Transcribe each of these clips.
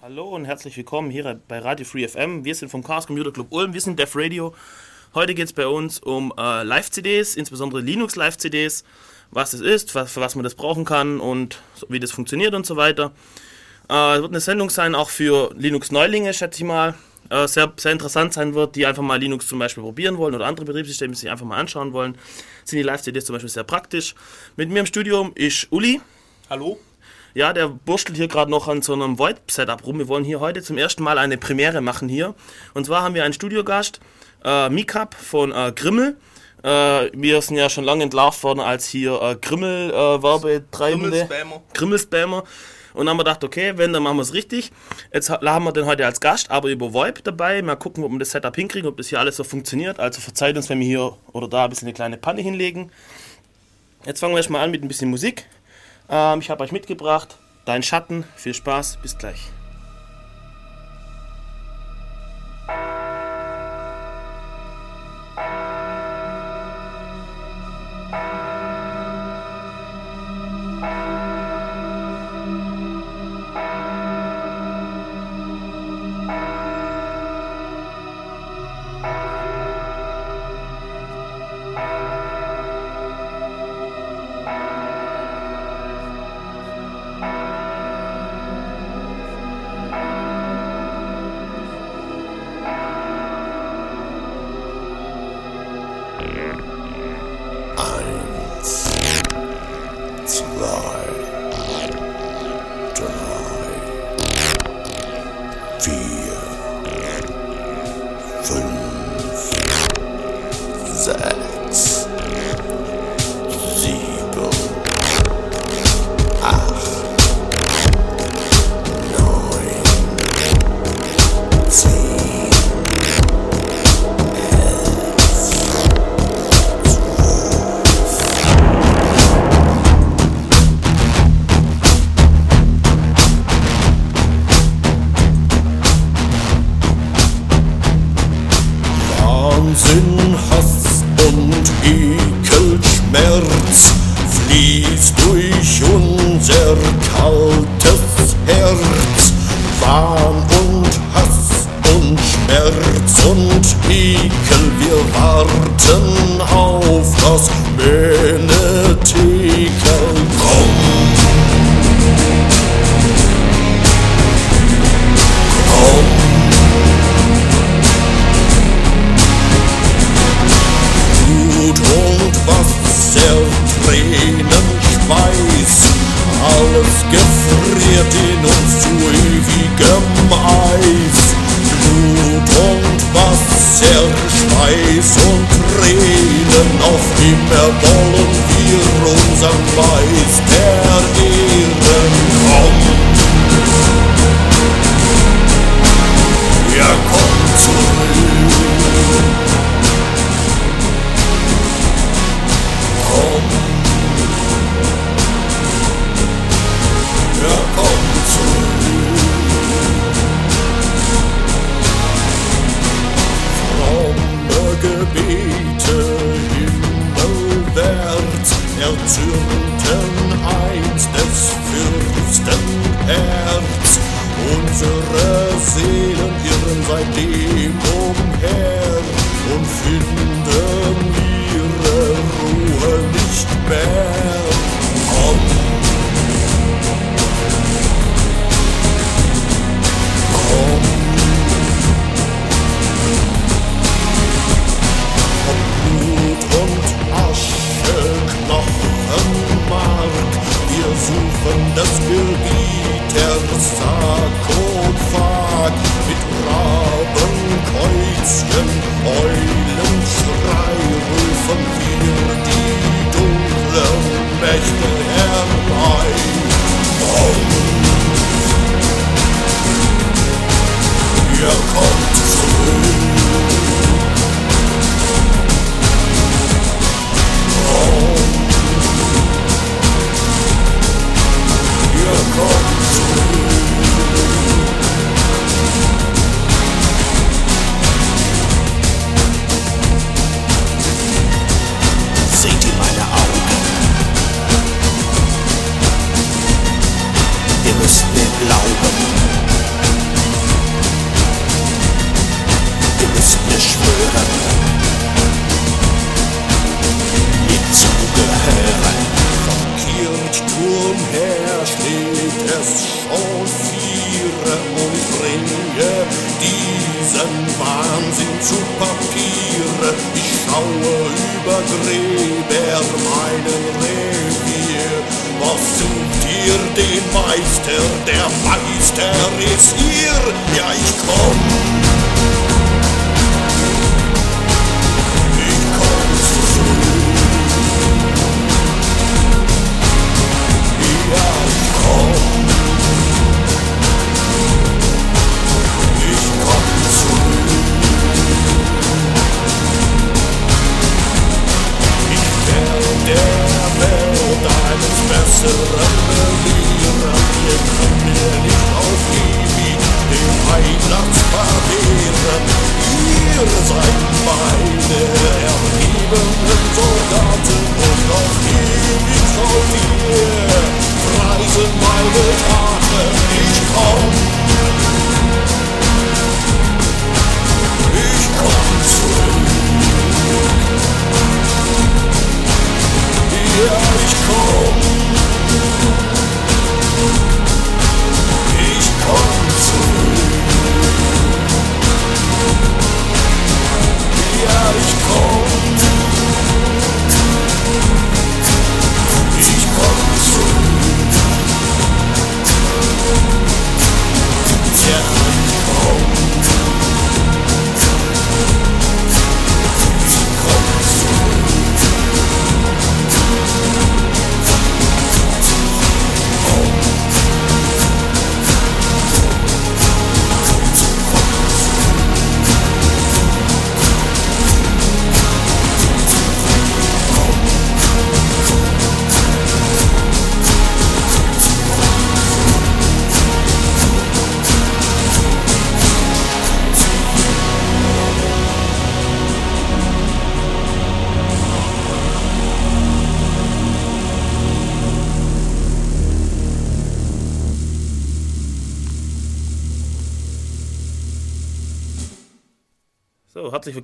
Hallo und herzlich willkommen hier bei Radio Free FM. Wir sind vom Chaos Computer Club Ulm, wir sind Def Radio. Heute geht es bei uns um äh, Live-CDs, insbesondere Linux-Live-CDs, was es ist, was, für was man das brauchen kann und wie das funktioniert und so weiter. Äh, es wird eine Sendung sein, auch für Linux-Neulinge, schätze ich mal. Äh, sehr, sehr interessant sein wird, die einfach mal Linux zum Beispiel probieren wollen oder andere Betriebssysteme sich einfach mal anschauen wollen. Sind die Live-CDs zum Beispiel sehr praktisch. Mit mir im Studium ist Uli. Hallo. Ja, der burstelt hier gerade noch an so einem VoIP-Setup rum. Wir wollen hier heute zum ersten Mal eine Premiere machen hier. Und zwar haben wir einen Studiogast, äh, Mikap von äh, Grimmel. Äh, wir sind ja schon lange entlarvt worden als hier äh, Grimmel-Werbetreibende. Grimmel-Spammer. Grimmel-Spammer. Und dann haben wir gedacht, okay, wenn, dann machen wir es richtig. Jetzt ha- haben wir den heute als Gast, aber über VoIP dabei. Mal gucken, ob wir das Setup hinkriegen, ob das hier alles so funktioniert. Also verzeiht uns, wenn wir hier oder da ein bisschen eine kleine Panne hinlegen. Jetzt fangen wir erstmal an mit ein bisschen Musik. Ähm, ich habe euch mitgebracht. Dein Schatten. Viel Spaß. Bis gleich.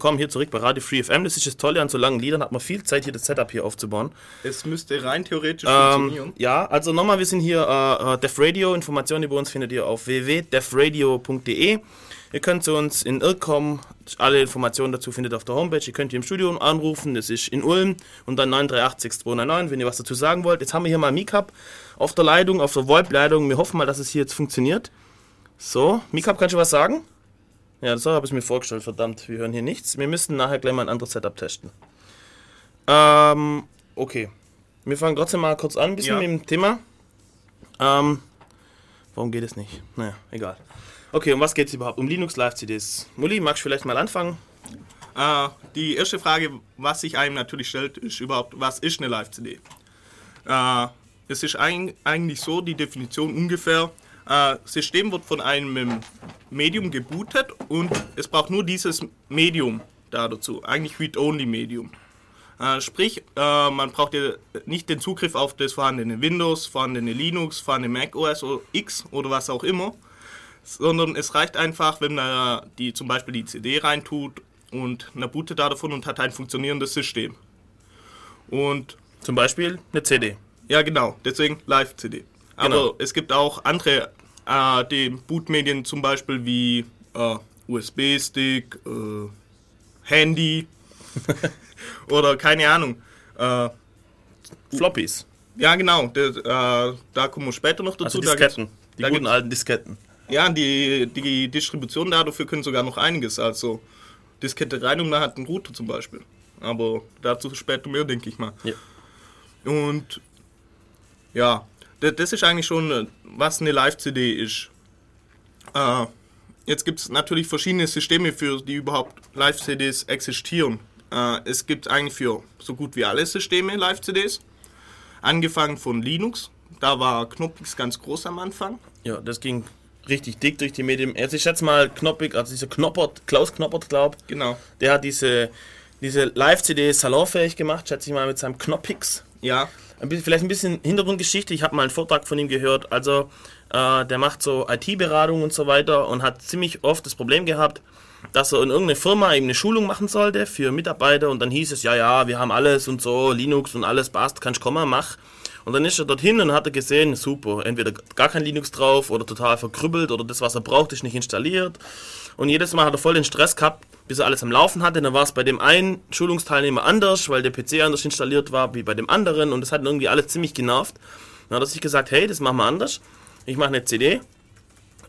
Willkommen hier zurück bei Radio Free FM. Das ist das Tolle an so langen Liedern, hat man viel Zeit, hier das Setup hier aufzubauen. Es müsste rein theoretisch Ähm, funktionieren. ja, also nochmal, wir sind hier äh, äh, Def Radio. Informationen über uns findet ihr auf www.defradio.de. Ihr könnt zu uns in Irrkom, alle Informationen dazu findet ihr auf der Homepage. Ihr könnt hier im Studio anrufen, das ist in Ulm und dann 9386299, wenn ihr was dazu sagen wollt. Jetzt haben wir hier mal Mikap auf der Leitung, auf der VoIP-Leitung. Wir hoffen mal, dass es hier jetzt funktioniert. So, Mikap, kannst du was sagen? Ja, so habe ich mir vorgestellt, verdammt, wir hören hier nichts. Wir müssen nachher gleich mal ein anderes Setup testen. Ähm, okay. Wir fangen trotzdem mal kurz an, ein bisschen Ja. mit dem Thema. Ähm, warum geht es nicht? Naja, egal. Okay, um was geht es überhaupt? Um Linux Live CDs. Muli, magst du vielleicht mal anfangen? Äh, die erste Frage, was sich einem natürlich stellt, ist überhaupt, was ist eine Live-CD? Äh, es ist ein, eigentlich so, die Definition ungefähr, äh, System wird von einem Medium gebootet und es braucht nur dieses Medium da dazu, eigentlich Read-Only-Medium. Äh, sprich, äh, man braucht ja nicht den Zugriff auf das vorhandene Windows, vorhandene Linux, vorhandene Mac OS oder X oder was auch immer, sondern es reicht einfach, wenn man die, zum Beispiel die CD reintut und man bootet da davon und hat ein funktionierendes System. Und Zum Beispiel eine CD. ja, genau, deswegen Live-CD. Aber Genau. es gibt auch andere äh, die Bootmedien, zum Beispiel wie äh, USB-Stick, äh, Handy oder keine Ahnung. Äh, Floppies. ja, genau, der, äh, da kommen wir später noch dazu. Also Disketten. Die da guten alten Disketten. Ja, die, die Distribution da dafür können sogar noch einiges. Also Diskette rein und man hat einen Router zum Beispiel. Aber dazu später mehr, denke ich mal. Ja. Und ja, das ist eigentlich schon, äh, was eine Live-CD ist. Äh, jetzt gibt es natürlich verschiedene Systeme, für die überhaupt Live-CDs existieren. Äh, es gibt eigentlich für so gut wie alle Systeme Live-CDs. Angefangen von Linux, da war Knoppix ganz groß am Anfang. Ja, das ging richtig dick durch die Medien. Jetzt, ich schätze mal, Knoppig, also dieser Knoppert, Klaus Knoppert, glaub, Genau. der hat diese, diese Live-CD salonfähig gemacht, schätze ich mal, mit seinem Knoppix. Ja, Ein bisschen, vielleicht ein bisschen Hintergrundgeschichte. Ich habe mal einen Vortrag von ihm gehört. Also, äh, der macht so IT-Beratung und so weiter und hat ziemlich oft das Problem gehabt, dass er in irgendeine Firma eben eine Schulung machen sollte für Mitarbeiter und dann hieß es, ja, ja, wir haben alles und so, Linux und alles, passt, kannst kommen, mach. Und dann ist er dorthin und hat er gesehen, super, entweder gar kein Linux drauf oder total verkrüppelt oder das, was er braucht, ist nicht installiert. Und jedes Mal hat er voll den Stress gehabt, bis er alles am Laufen hatte. Dann war es bei dem einen Schulungsteilnehmer anders, weil der PC anders installiert war wie bei dem anderen und das hat irgendwie alles ziemlich genervt. Dann hat er sich gesagt, hey, das machen wir anders. Ich mache eine CD,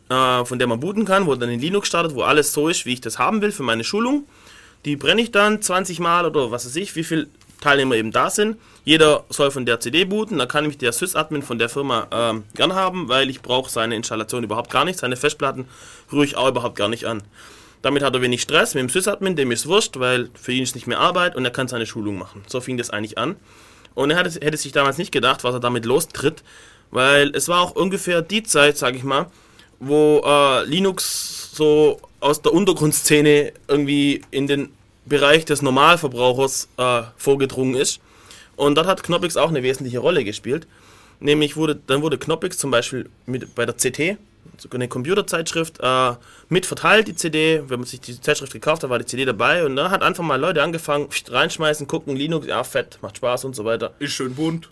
äh, von der man booten kann, wo dann in Linux startet, wo alles so ist, wie ich das haben will für meine Schulung. Die brenne ich dann 20 Mal oder was weiß ich, wie viele Teilnehmer eben da sind. Jeder soll von der CD booten, dann kann mich der Sys-Admin von der Firma ähm, gern haben, weil ich brauche seine Installation überhaupt gar nicht. Seine Festplatten rühre ich auch überhaupt gar nicht an. Damit hat er wenig Stress mit dem Sys-Admin, dem ist wurscht, weil für ihn ist nicht mehr Arbeit und er kann seine Schulung machen. So fing das eigentlich an. Und er hatte, hätte sich damals nicht gedacht, was er damit lostritt, weil es war auch ungefähr die Zeit, sage ich mal, wo äh, Linux so aus der Untergrundszene irgendwie in den Bereich des Normalverbrauchers äh, vorgedrungen ist. Und dort hat Knoppix auch eine wesentliche Rolle gespielt. Nämlich wurde, dann wurde Knoppix zum Beispiel mit, bei der CT, eine Computerzeitschrift, äh, mit verteilt, die CD. Wenn man sich die Zeitschrift gekauft hat, war die CD dabei. Und da hat einfach mal Leute angefangen, reinschmeißen, gucken, Linux, ja, fett, macht Spaß und so weiter. Ist schön bunt.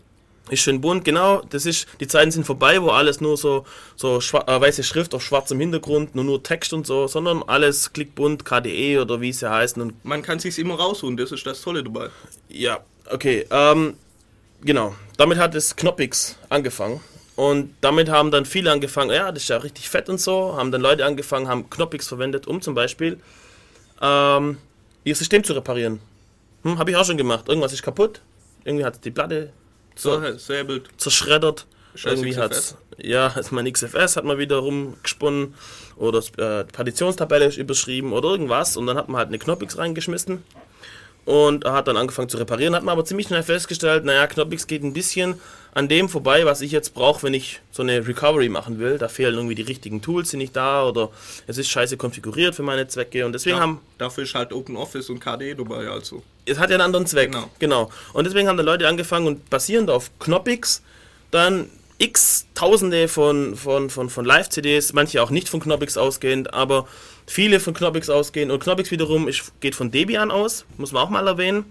Ist schön bunt, genau. Das ist, die Zeiten sind vorbei, wo alles nur so, so äh, weiße Schrift auf schwarzem Hintergrund, nur nur Text und so, sondern alles klickbunt, KDE oder wie sie heißen. Und Man kann sich's immer rausholen, das ist das Tolle dabei. ja, okay. Ähm, genau. Damit hat es Knoppix angefangen. Und damit haben dann viele angefangen, ja, das ist ja richtig fett und so, haben dann Leute angefangen, haben Knoppix verwendet, um zum Beispiel ähm, ihr System zu reparieren. Hm, habe ich auch schon gemacht. Irgendwas ist kaputt, irgendwie hat die Platte So, säbelt. zerschreddert. Scheiß Irgendwie hat's, ja, ist mein XFS hat man wieder rumgesponnen oder äh, die Partitionstabelle ist überschrieben oder irgendwas und dann hat man halt eine Knoppix reingeschmissen und hat dann angefangen zu reparieren, hat man aber ziemlich schnell festgestellt, naja, Knoppix geht ein bisschen an dem vorbei, was ich jetzt brauche, wenn ich so eine Recovery machen will. Da fehlen irgendwie die richtigen Tools, sind nicht da oder es ist scheiße konfiguriert für meine Zwecke und deswegen Ja, haben dafür ist halt OpenOffice und KDE dabei, also. es hat ja einen anderen Zweck. Genau. Genau. Und deswegen haben da Leute angefangen und basierend auf Knoppix dann x Tausende von, von, von, von Live-CDs, manche auch nicht von Knoppix ausgehend, aber viele von Knoppix ausgehen. Und Knoppix wiederum ist, geht von Debian aus, muss man auch mal erwähnen.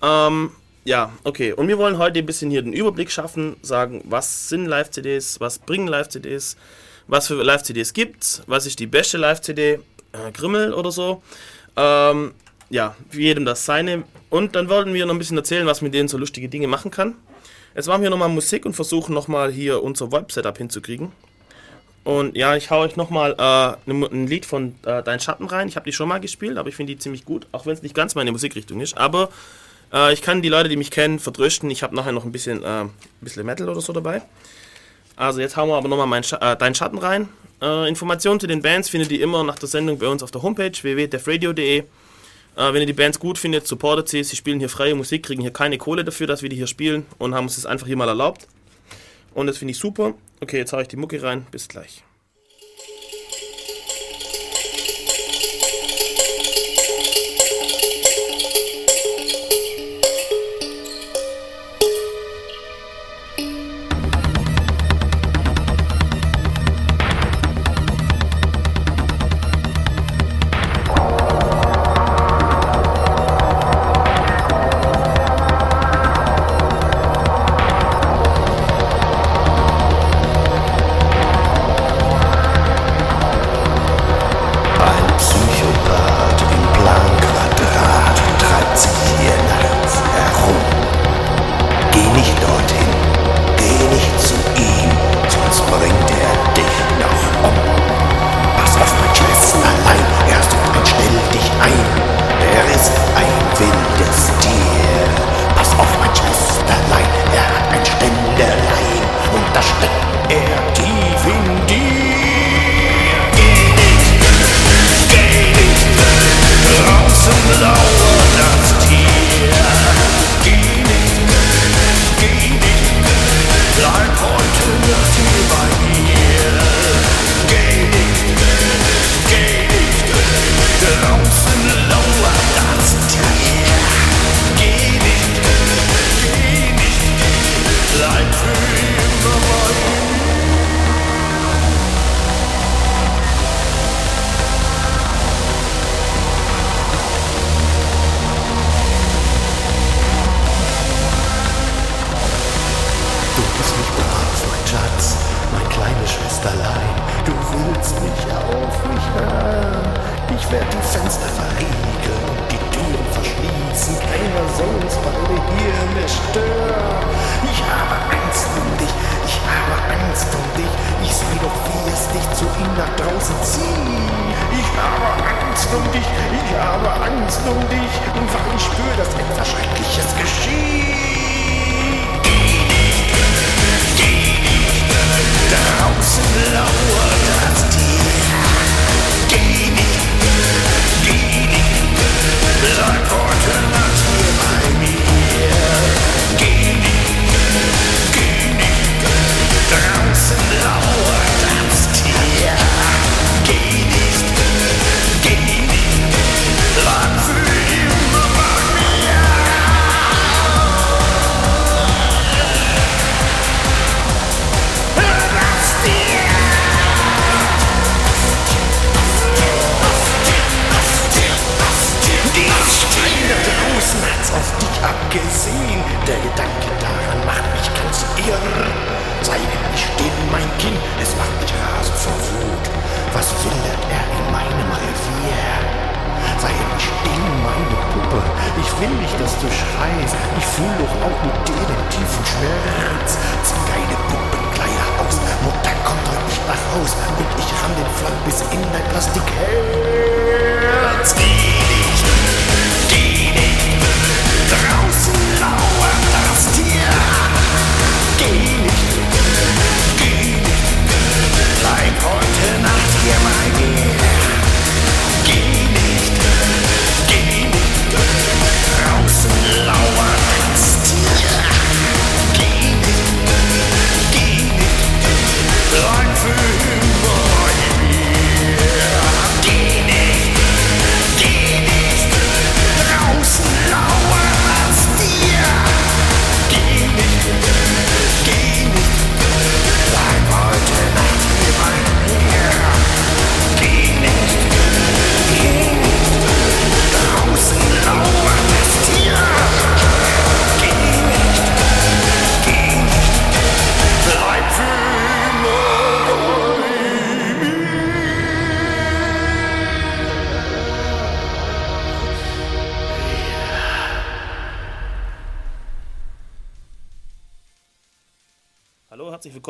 Ähm, ja, okay. Und wir wollen heute ein bisschen hier den Überblick schaffen, sagen, was sind Live-CDs, was bringen Live-CDs, was für Live-CDs gibt's, was ist die beste Live-CD, äh, Grimmel oder so. Ähm, ja, jedem das seine. Und dann wollten wir noch ein bisschen erzählen, was mit denen so lustige Dinge machen kann. Jetzt machen wir nochmal Musik und versuchen nochmal hier unser Web-Setup hinzukriegen. Und ja, ich hau euch nochmal äh, ne- ein Lied von äh, Dein Schatten rein. Ich habe die schon mal gespielt, aber ich finde die ziemlich gut, auch wenn es nicht ganz meine Musikrichtung ist. Aber äh, ich kann die Leute, die mich kennen, vertrösten. Ich habe nachher noch ein bisschen, äh, ein bisschen Metal oder so dabei. Also jetzt hauen wir aber nochmal mein äh, Dein Schatten rein. Äh, Informationen zu den Bands findet ihr immer nach der Sendung bei uns auf der Homepage www.defradio.de. Äh, wenn ihr die Bands gut findet, supportet sie. Sie spielen hier freie Musik, kriegen hier keine Kohle dafür, dass wir die hier spielen und haben uns das einfach hier mal erlaubt. Und das finde ich super. Okay, jetzt hau ich die Mucke rein. Bis gleich.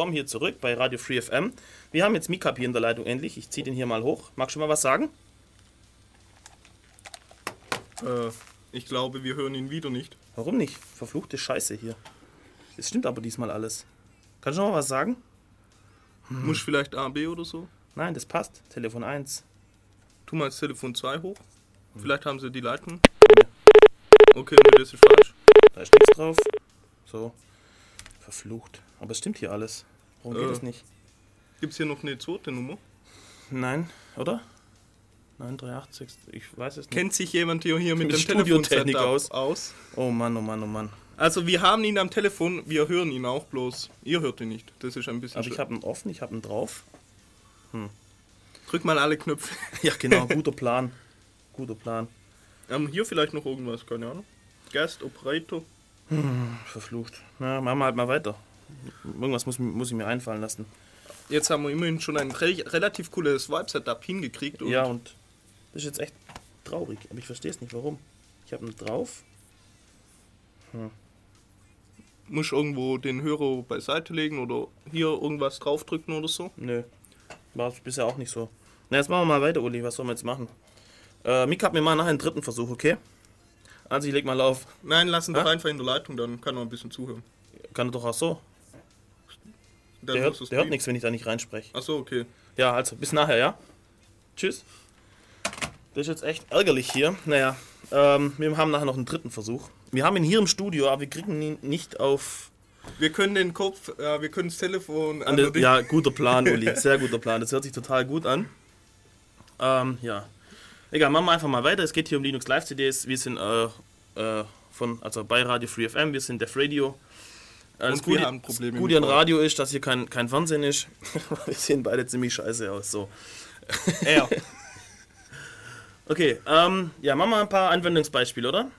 Willkommen hier zurück bei Radio Free FM. Wir haben jetzt Mikap hier in der Leitung endlich. Ich ziehe den hier mal hoch. Magst du mal was sagen? Äh, ich glaube, wir hören ihn wieder nicht. Warum nicht? Verfluchte Scheiße hier. Es stimmt aber diesmal alles. Kannst du noch mal was sagen? Muss vielleicht A, B oder so? Nein, das passt. Telefon 1. Tu mal das Telefon 2 hoch. Hm. Vielleicht haben sie die Leitung. Okay, das ist falsch. Da ist nichts drauf. So. Verflucht. Aber es stimmt hier alles. Warum geht Äh. es nicht? Gibt es hier noch eine zweite Nummer? Nein, oder? 938. Ich weiß es nicht. Kennt sich jemand hier, hier mit dem Telefonsetup aus? aus? Oh Mann, oh Mann, oh Mann. Also wir haben ihn am Telefon, wir hören ihn auch bloß. Ihr hört ihn nicht. Das ist ein bisschen Aber ich habe ihn offen, ich habe ihn drauf. Drück mal alle Knöpfe. Ja, genau. Guter Plan. Guter Plan. Ähm, hier vielleicht noch irgendwas, keine Ahnung. Guest, Operator. Verflucht. Na, machen wir halt mal weiter. Irgendwas muss, muss ich mir einfallen lassen. Jetzt haben wir immerhin schon ein re relativ cooles Vibe-Setup hingekriegt. Und Ja, und das ist jetzt echt traurig. Aber ich verstehe es nicht, warum. Ich habe ihn drauf. Muss irgendwo den Hörer beiseite legen oder hier irgendwas draufdrücken oder so. Nö. War bisher auch nicht so. Na, jetzt machen wir mal weiter, Uli. Was sollen wir jetzt machen? Äh, Mika hat mir mal nachher einen dritten Versuch, okay? Also ich leg mal auf. Nein, lassen doch Hä? einfach in der Leitung, dann kann er ein bisschen zuhören. Kann er doch auch so. Dann Der hört, der hört nichts, wenn ich da nicht reinspreche. Achso, okay. Ja, also bis nachher, ja? Tschüss. Das ist jetzt echt ärgerlich hier. Naja, ähm, wir haben nachher noch einen dritten Versuch. Wir haben ihn hier im Studio, aber wir kriegen ihn nicht auf. Wir können den Kopf, äh, wir können das Telefon An den- ja, guter Plan, Uli. Sehr guter Plan. Das hört sich total gut an. Ähm, ja. Egal, machen wir einfach mal weiter. Es geht hier um Linux Live CDs. Wir sind äh, äh, von, also bei Radio Free FM, wir sind Def Radio. Das Gute, haben Probleme das Gute mit an Radio ist, dass hier kein, kein Fernsehen ist. wir sehen beide ziemlich scheiße aus. So. Ja. Okay, ähm, ja, machen wir ein paar Anwendungsbeispiele, oder?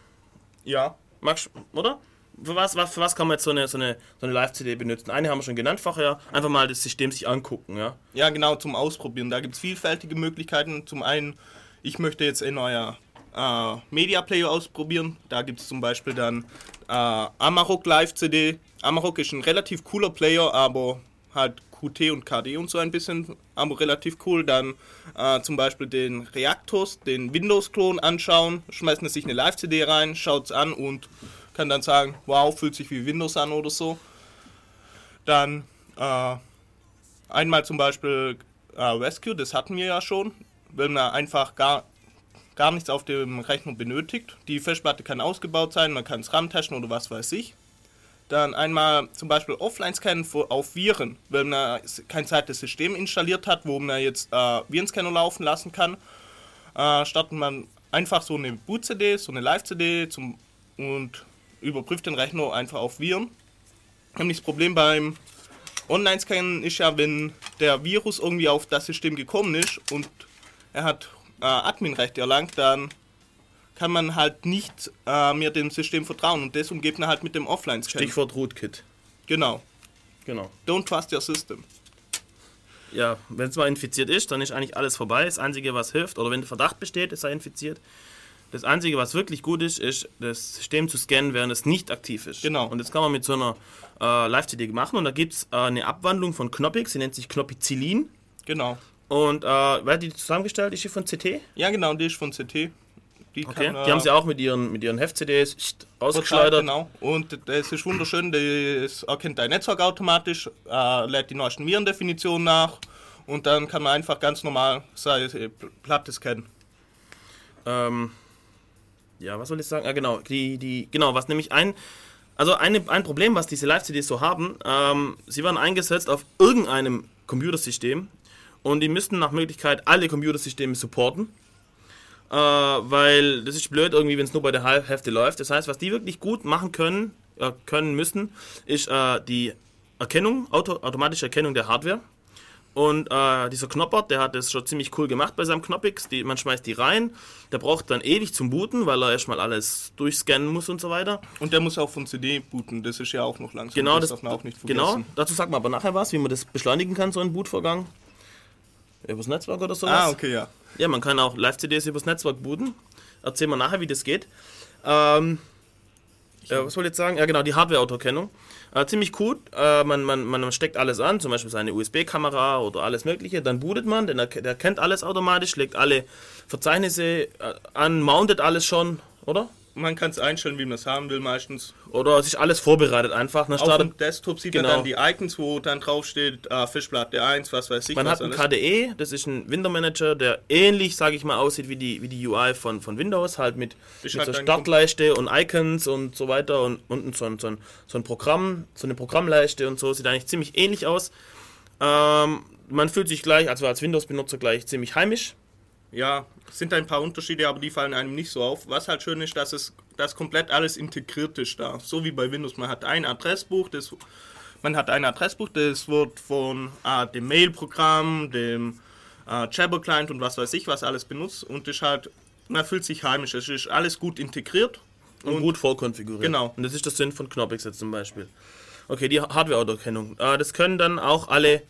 ja. Magst oder? für was, was, für was kann man jetzt so eine, so eine, so eine Live-CD benutzen? Eine haben wir schon genannt vorher. Einfach mal das System sich angucken, ja. Ja, genau, zum Ausprobieren. Da gibt es vielfältige Möglichkeiten. Zum einen, ich möchte jetzt in euer äh, Media Player ausprobieren. Da gibt es zum Beispiel dann äh, Amarok Live CD. Amarok ist ein relativ cooler Player, aber halt QT und KD und so ein bisschen, aber relativ cool. Dann äh, zum Beispiel den Reactos, den Windows-Klon anschauen, schmeißen sich eine Live-CD rein, schaut es an und kann dann sagen, wow, fühlt sich wie Windows an oder so. Dann äh, einmal zum Beispiel äh, Rescue, das hatten wir ja schon, wenn man einfach gar, gar nichts auf dem Rechner benötigt. Die Festplatte kann ausgebaut sein, man kann es RAM-taschen oder was weiß ich. Dann einmal zum Beispiel Offline-Scannen auf Viren, wenn man kein zweites System installiert hat, wo man jetzt äh, Virenscanner laufen lassen kann. Äh, startet man einfach so eine Boot-CD, so eine Live-CD und überprüft den Rechner einfach auf Viren. Nämlich das Problem beim Online-Scannen ist ja, wenn der Virus irgendwie auf das System gekommen ist und er hat äh, Admin-Rechte erlangt, dann kann man halt nicht äh, mehr dem System vertrauen und deswegen geht man halt mit dem Offline-Scan. Stichwort Rootkit. Genau. Genau. Don't trust your system. Ja, wenn es mal infiziert ist, dann ist eigentlich alles vorbei. Das Einzige, was hilft, oder wenn der Verdacht besteht, es sei infiziert, das Einzige, was wirklich gut ist, ist, das System zu scannen, während es nicht aktiv ist. Genau. Und das kann man mit so einer äh, Live-CD machen. Und da gibt es äh, eine Abwandlung von Knoppix, sie nennt sich Knoppizillin. Genau. Und äh, wer hat die zusammengestellt? Ist die von CT? Ja, genau, die ist von CT. Die, okay. kann, die haben sie auch mit ihren, mit ihren Heft-CDs ausgeschleudert. Genau. Und das ist wunderschön, das erkennt dein Netzwerk automatisch, äh, lädt die neuesten Virendefinitionen nach und dann kann man einfach ganz normal seine Platte scannen. Ähm, ja, was soll ich sagen? Ja, genau, die, die, genau, was nämlich ein, also eine, ein Problem, was diese Live-CDs so haben, ähm, sie waren eingesetzt auf irgendeinem Computersystem und die müssten nach Möglichkeit alle Computersysteme supporten äh, weil das ist blöd irgendwie, wenn es nur bei der Hälfte läuft. Das heißt, was die wirklich gut machen können, äh, können müssen, ist äh, die Erkennung, Auto, automatische Erkennung der Hardware. Und äh, dieser Knopper, der hat das schon ziemlich cool gemacht bei seinem Knoppix. Die, man schmeißt die rein, der braucht dann ewig zum Booten, weil er erstmal alles durchscannen muss und so weiter. Und der muss auch von CD booten, das ist ja auch noch langsam. Genau, das, das darf man auch nicht genau. vergessen. Genau, dazu sagt man aber nachher was, wie man das beschleunigen kann, so einen Bootvorgang. Übers Netzwerk oder sowas. Ah, okay, ja. Ja, man kann auch Live-CDs übers Netzwerk booten. Erzählen wir nachher, wie das geht. Ähm, äh, was soll ich jetzt sagen? Ja, genau, die Hardware-Autoerkennung. Äh, ziemlich gut. Äh, man, man, man steckt alles an, zum Beispiel seine USB-Kamera oder alles Mögliche. Dann bootet man, denn er, der kennt alles automatisch, legt alle Verzeichnisse äh, an, mountet alles schon, oder? Man kann es einstellen, wie man es haben will meistens. Oder sich alles vorbereitet einfach. Dann Auf dem Desktop sieht genau. man dann die Icons, wo dann draufsteht, äh, Fischplatte 1, was weiß ich. Man hat einen alles. KDE, das ist ein Window Manager, der ähnlich, sage ich mal, aussieht wie die, wie die UI von, von Windows, halt mit, mit halt so Startleiste und Icons und so weiter und unten so ein, so, ein, so ein Programm, so eine Programmleiste und so, sieht eigentlich ziemlich ähnlich aus. Ähm, man fühlt sich gleich, also als Windows-Benutzer gleich ziemlich heimisch. Ja, es sind ein paar Unterschiede, aber die fallen einem nicht so auf. Was halt schön ist, dass es dass komplett alles integriert ist da. So wie bei Windows. Man hat ein Adressbuch, das, man hat ein Adressbuch, das wird von äh, dem Mail-Programm, dem äh, Jabber-Client und was weiß ich, was alles benutzt und ist halt, man fühlt sich heimisch. Es ist alles gut integriert. Und, und gut vorkonfiguriert. Genau. Und das ist der Sinn von Knoppix jetzt zum Beispiel. Okay, die Hardware-Autoerkennung. Äh, das können dann auch alle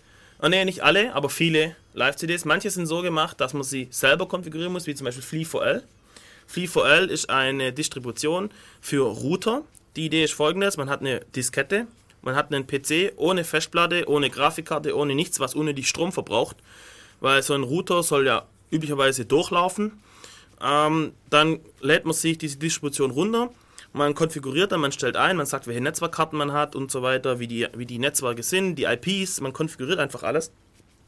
Oh, nee, nicht alle, aber viele Live-CDs. Manche sind so gemacht, dass man sie selber konfigurieren muss, wie zum Beispiel Flea4L. Flea4L ist eine Distribution für Router. Die Idee ist folgendes: Man hat eine Diskette, man hat einen PC ohne Festplatte, ohne Grafikkarte, ohne nichts, was unnötig Strom verbraucht, weil so ein Router soll ja üblicherweise durchlaufen. Ähm, dann lädt man sich diese Distribution runter man konfiguriert dann, man stellt ein, man sagt, welche Netzwerkkarten man hat und so weiter, wie die, wie die Netzwerke sind, die IPs, man konfiguriert einfach alles.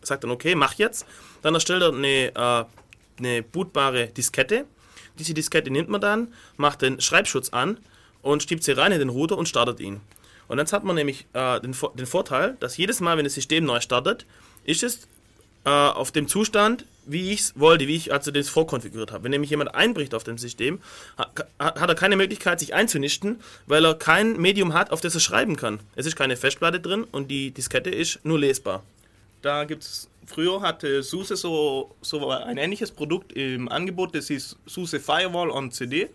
Sagt dann, okay, mach jetzt. Dann erstellt er eine, äh, eine bootbare Diskette. Diese Diskette nimmt man dann, macht den Schreibschutz an und stiebt sie rein in den Router und startet ihn. Und jetzt hat man nämlich äh, den, den Vorteil, dass jedes Mal, wenn das System neu startet, ist es äh, auf dem Zustand, wie ich es wollte, wie ich also das vorkonfiguriert habe. Wenn nämlich jemand einbricht auf dem System, hat, er keine Möglichkeit, sich einzunisten, weil er kein Medium hat, auf das er schreiben kann. Es ist keine Festplatte drin und die Diskette ist nur lesbar. Da gibt es, früher hatte SUSE so, so ein ähnliches Produkt im Angebot, das ist SUSE Firewall on CD.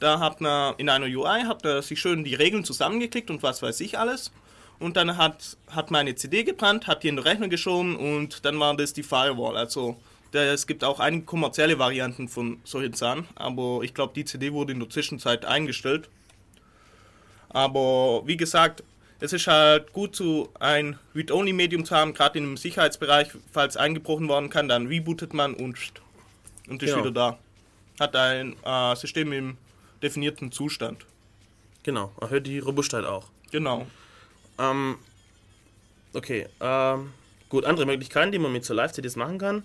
Da hat man in einer UI hat er sich schön die Regeln zusammengeklickt und was weiß ich alles. Und dann hat, hat meine CD gebrannt, hat die in den Rechner geschoben und dann war das die Firewall. Also es gibt auch einige kommerzielle Varianten von solchen Sachen, aber ich glaube, die CD wurde in der Zwischenzeit eingestellt. Aber wie gesagt, es ist halt gut, so ein Read-Only-Medium zu haben, gerade im Sicherheitsbereich, falls eingebrochen worden kann, dann rebootet man und, und ist Genau. wieder da. Hat ein äh, System im definierten Zustand. Genau, erhöht die Robustheit auch. Genau. Ähm, okay, ähm, gut, andere Möglichkeiten, die man mit so Live-CDs machen kann.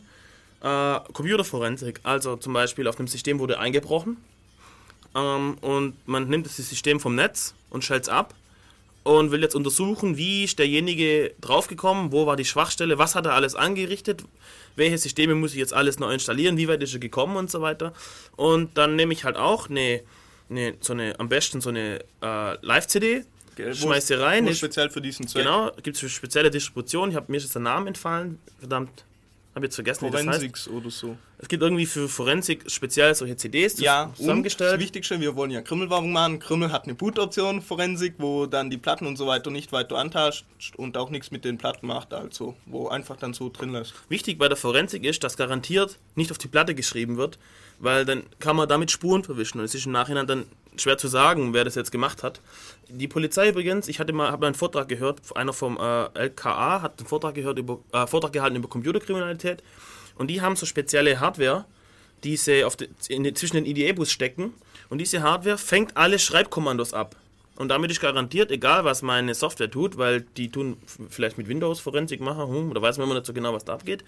Äh, Computerforensik, also zum Beispiel auf einem System wurde eingebrochen ähm, und man nimmt das System vom Netz und stellt es ab und will jetzt untersuchen, wie ist derjenige draufgekommen, wo war die Schwachstelle, was hat er alles angerichtet, welche Systeme muss ich jetzt alles neu installieren, wie weit ist er gekommen und so weiter. Und dann nehme ich halt auch eine, eine, so eine am besten so eine äh, Live-CD, schmeiß sie rein, ist- speziell für diesen Zweck. Genau, gibt es spezielle Distributionen. Ich habe mir jetzt der Name entfallen. Verdammt, habe jetzt vergessen, wie das heißt. Forensics oder so. Es gibt irgendwie für Forensik speziell solche CDs die Ja, und das zusammengestellt. Wichtigste, wir wollen ja Krümmelwerbung machen. Krümmel hat eine Boot-Option, Forensik, wo dann die Platten und so weiter nicht weiter antascht und auch nichts mit den Platten macht, also wo einfach dann so drin lässt. Wichtig bei der Forensik ist, dass garantiert nicht auf die Platte geschrieben wird, weil dann kann man damit Spuren verwischen und es ist im Nachhinein dann schwer zu sagen, wer das jetzt gemacht hat. Die Polizei übrigens, ich hatte mal, habe mal einen Vortrag gehört, einer vom äh, LKA hat einen Vortrag gehört über äh, Vortrag gehalten über Computerkriminalität und die haben so spezielle Hardware, die sie auf die, in zwischen den IDE-Bus stecken und diese Hardware fängt alle Schreibkommandos ab. Und damit ist garantiert, egal was meine Software tut, weil die tun vielleicht mit Windows Forensik machen, hm, oder weiß man immer nicht so genau, was da abgeht.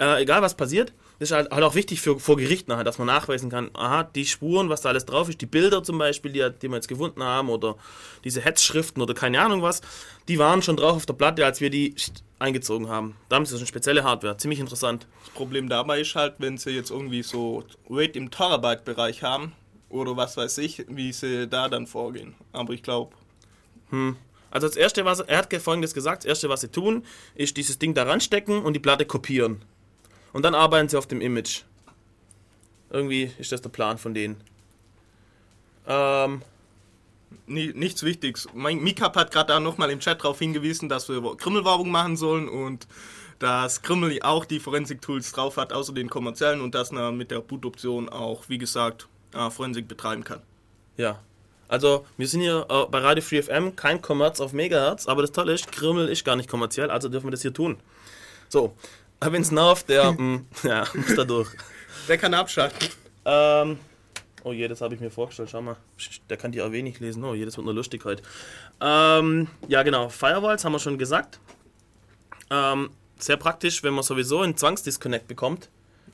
Äh, egal was passiert, das ist halt, halt auch wichtig für, vor Gericht nachher, dass man nachweisen kann, aha, die Spuren, was da alles drauf ist, die Bilder zum Beispiel, die, die wir jetzt gefunden haben, oder diese Hetzschriften oder keine Ahnung was, die waren schon drauf auf der Platte, als wir die eingezogen haben. Da haben sie eine spezielle Hardware, ziemlich interessant. Das Problem dabei ist halt, wenn sie jetzt irgendwie so Rate im Terabyte-Bereich haben oder was weiß ich, wie sie da dann vorgehen. Aber ich glaube, Also das erste, was er hat folgendes gesagt, das erste, was sie tun, ist dieses Ding da ranstecken und die Platte kopieren. Und dann arbeiten sie auf dem Image. Irgendwie ist das der Plan von denen. Ähm, ni nichts Wichtiges. Mein Mikap hat gerade da nochmal im Chat darauf hingewiesen, dass wir Krümmelwerbung machen sollen und dass Krümmel auch die Forensik-Tools drauf hat, außer den kommerziellen und dass man mit der Boot-Option auch, wie gesagt, äh, Forensik betreiben kann. ja. Also, wir sind hier äh, bei Radio Free FM, kein Kommerz auf Megahertz, aber das Tolle ist, Krimmel ist gar nicht kommerziell, also dürfen wir das hier tun. So, wenn es nervt, der mh, ja, muss da durch. Der kann abschalten. Ähm, oh je, das habe ich mir vorgestellt. Schau mal, der kann die auch wenig lesen. Oh je, das wird nur lustig heute. Ähm, ja, genau. Firewalls haben wir schon gesagt. Ähm, sehr praktisch, wenn man sowieso einen Zwangsdisconnect bekommt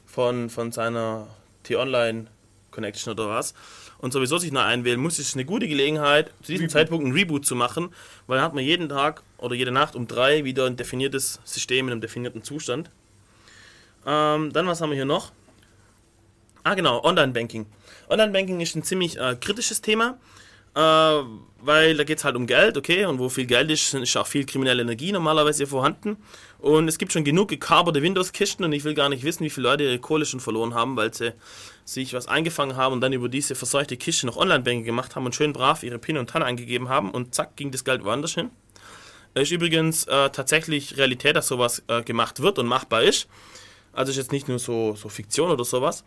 von, von seiner T-Online-Connection oder was und sowieso sich neu einwählen muss, ist es eine gute Gelegenheit, zu diesem Reboot. Zeitpunkt einen Reboot zu machen, weil dann hat man jeden Tag oder jede Nacht um drei wieder ein definiertes System in einem definierten Zustand. Ähm, dann, was haben wir hier noch? Ah, genau, Online-Banking. Online-Banking ist ein ziemlich äh, kritisches Thema, äh, weil da geht es halt um Geld, okay, und wo viel Geld ist, ist auch viel kriminelle Energie normalerweise vorhanden. Und es gibt schon genug gekaberte Windows-Kisten und ich will gar nicht wissen, wie viele Leute ihre Kohle schon verloren haben, weil sie sich was eingefangen haben und dann über diese verseuchte Kiste noch Online-Banking gemacht haben und schön brav ihre PIN und TAN eingegeben haben und zack, ging das Geld woanders hin. Ist übrigens äh, tatsächlich Realität, dass sowas äh, gemacht wird und machbar ist. Also ist jetzt nicht nur so, so Fiktion oder sowas.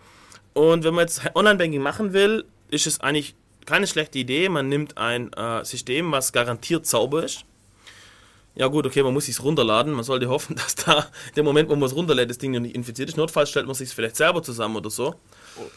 Und wenn man jetzt Online-Banking machen will, ist es eigentlich keine schlechte Idee. Man nimmt ein äh, System, was garantiert sauber ist. Ja gut, okay, man muss es runterladen. Man sollte hoffen, dass da der Moment, wo man es runterlädt, das Ding noch nicht infiziert ist. Notfalls stellt man sich vielleicht selber zusammen oder so.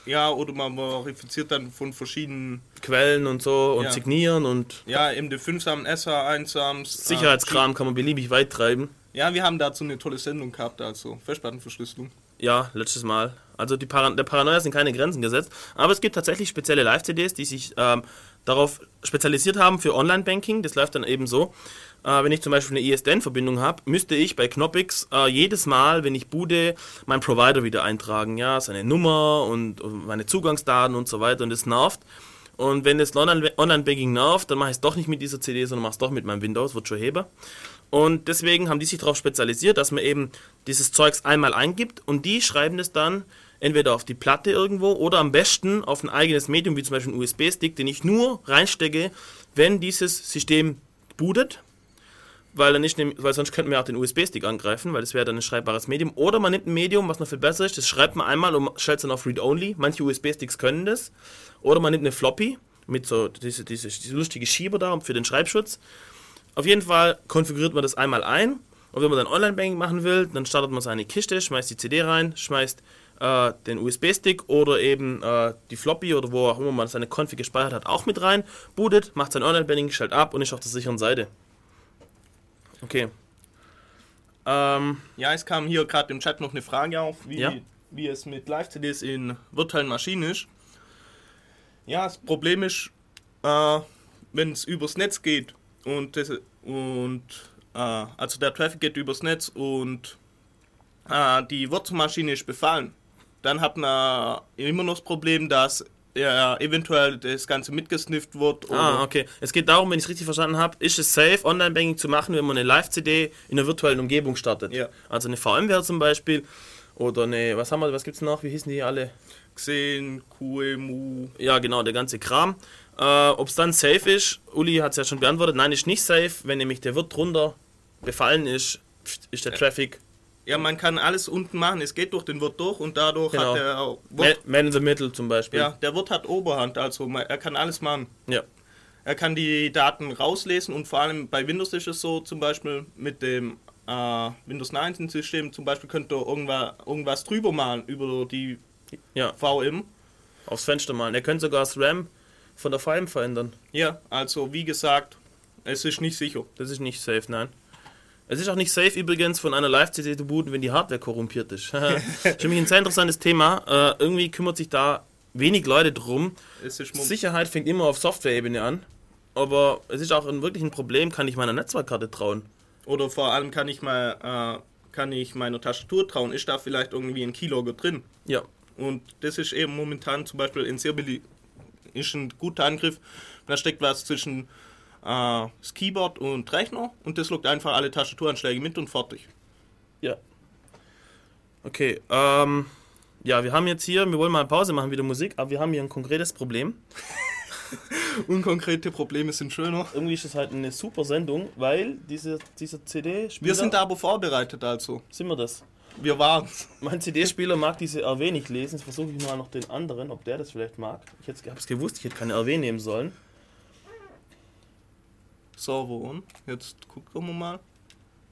Ja, oder man verifiziert dann von verschiedenen, Quellen und so und Ja. signieren und ja, MD5-Samen, SH1-Samen. Sicherheitskram kann man beliebig weit treiben. Ja, wir haben dazu eine tolle Sendung gehabt, also Festplattenverschlüsselung. Ja, letztes Mal. Also die Paran der Paranoia sind keine Grenzen gesetzt. Aber es gibt tatsächlich spezielle Live-CDs, die sich ähm, darauf spezialisiert haben für Online-Banking. Das läuft dann eben so. Äh, wenn ich zum Beispiel eine ISDN-Verbindung habe, müsste ich bei Knoppix äh, jedes Mal, wenn ich bude, meinen Provider wieder eintragen. Ja, seine Nummer und, und meine Zugangsdaten und so weiter. Und das nervt. Und wenn das Online- Online-Banking nervt, dann mache ich es doch nicht mit dieser CD, sondern mache es doch mit meinem Windows, wird schon heber. Und deswegen haben die sich darauf spezialisiert, dass man eben dieses Zeugs einmal eingibt und die schreiben es dann entweder auf die Platte irgendwo oder am besten auf ein eigenes Medium, wie zum Beispiel ein USB-Stick, den ich nur reinstecke, wenn dieses System bootet. Weil, dann nicht, weil sonst könnten wir auch den USB-Stick angreifen, weil das wäre dann ein schreibbares Medium. Oder man nimmt ein Medium, was noch viel besser ist, das schreibt man einmal und stellt es dann auf Read-Only. Manche USB-Sticks können das. Oder man nimmt eine Floppy mit so diese, diese, diese lustige Schieber da für den Schreibschutz. Auf jeden Fall konfiguriert man das einmal ein. Und wenn man dann Online-Banking machen will, dann startet man seine Kiste, schmeißt die CD rein, schmeißt äh, den USB-Stick oder eben äh, die Floppy oder wo auch immer man seine Config gespeichert hat, auch mit rein, bootet, macht sein Online-Banking, stellt ab und ist auf der sicheren Seite. Okay. Ähm, Ja, es kam hier gerade im Chat noch eine Frage auf, wie, Ja. wie es mit Live-CDs in virtuellen Maschinen ist. Ja, das Problem ist, äh, wenn es übers Netz geht und, das, und äh, also der Traffic geht übers Netz und äh, die Wurzelmaschine ist befallen, dann hat man immer noch das Problem, dass ja, eventuell das Ganze mitgesnifft wird. Oder ah, okay. Es geht darum, wenn ich es richtig verstanden habe, ist es safe, Online-Banking zu machen, wenn man eine Live-CD in einer virtuellen Umgebung startet. Ja. Also eine VMware zum Beispiel oder eine, was haben wir, was gibt's noch, wie hießen die alle? Xen, QEMU. Ja, genau, der ganze Kram. Äh, Ob es dann safe ist, Uli hat es ja schon beantwortet, nein, ist nicht safe. Wenn nämlich der Wirt drunter befallen ist, ist der Traffic Ja, man kann alles unten machen. Es geht durch den Wirt durch und dadurch Genau. hat der man, Wirt, man in the middle zum Beispiel. ja, der Wirt hat Oberhand, also er kann alles machen. ja. Er kann die Daten rauslesen und vor allem bei Windows ist es so, zum Beispiel mit dem äh, Windows 19 System, zum Beispiel könnt ihr irgendwas, irgendwas drüber malen über die ja, VM. aufs Fenster malen. Er könnte sogar das RAM von der VM verändern. Ja, also wie gesagt, es ist nicht sicher. Das ist nicht safe, nein. Es ist auch nicht safe übrigens von einer Live-CD zu booten, wenn die Hardware korrumpiert ist. das ist für mich ein sehr interessantes Thema. Äh, irgendwie kümmert sich da wenig Leute drum. Sicherheit fängt immer auf Software-Ebene an. Aber es ist auch ein, wirklich ein Problem, kann ich meiner Netzwerkkarte trauen. Oder vor allem kann ich mal äh, kann ich meiner Tastatur trauen, ist da vielleicht irgendwie ein Keylogger drin? Ja, Und das ist eben momentan zum Beispiel in sehr belie- ist ein guter Angriff. Da steckt was zwischen äh, das Keyboard und Rechner und das lockt einfach alle Tastaturanschläge mit und fertig. ja. Okay, ähm, ja, wir haben jetzt hier, wir wollen mal eine Pause machen, wieder Musik, aber wir haben hier ein konkretes Problem. Unkonkrete Probleme sind schöner. Irgendwie ist es halt eine super Sendung, weil diese, dieser CD-Spieler... Wir sind aber vorbereitet also. Sind wir das? Wir waren's. Mein CD-Spieler mag diese RW nicht lesen. Jetzt versuche ich mal noch den anderen, ob der das vielleicht mag. Ich habe es gewusst, ich hätte keine RW nehmen sollen. Server on. Jetzt gucken wir mal.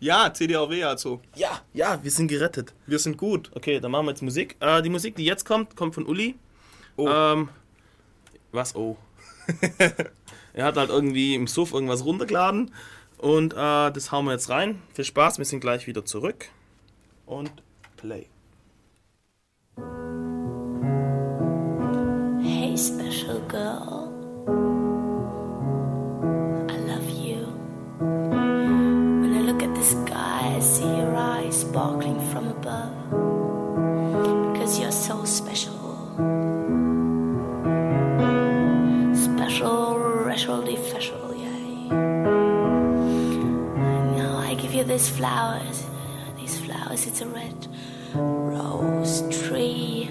Ja, CDAW also. Ja, ja, wir sind gerettet. Wir sind gut. Okay, dann machen wir jetzt Musik. Äh, die Musik, die jetzt kommt, kommt von Uli. Oh. Ähm, was? Oh. er hat halt irgendwie im Suff irgendwas runtergeladen. Und äh, das hauen wir jetzt rein. Viel Spaß, wir sind gleich wieder zurück. Und Play. Hey, special girl. Sparkling from above. Because you're so special. Special, racially special, yeah. Now I give you these flowers. These flowers, it's a red rose tree.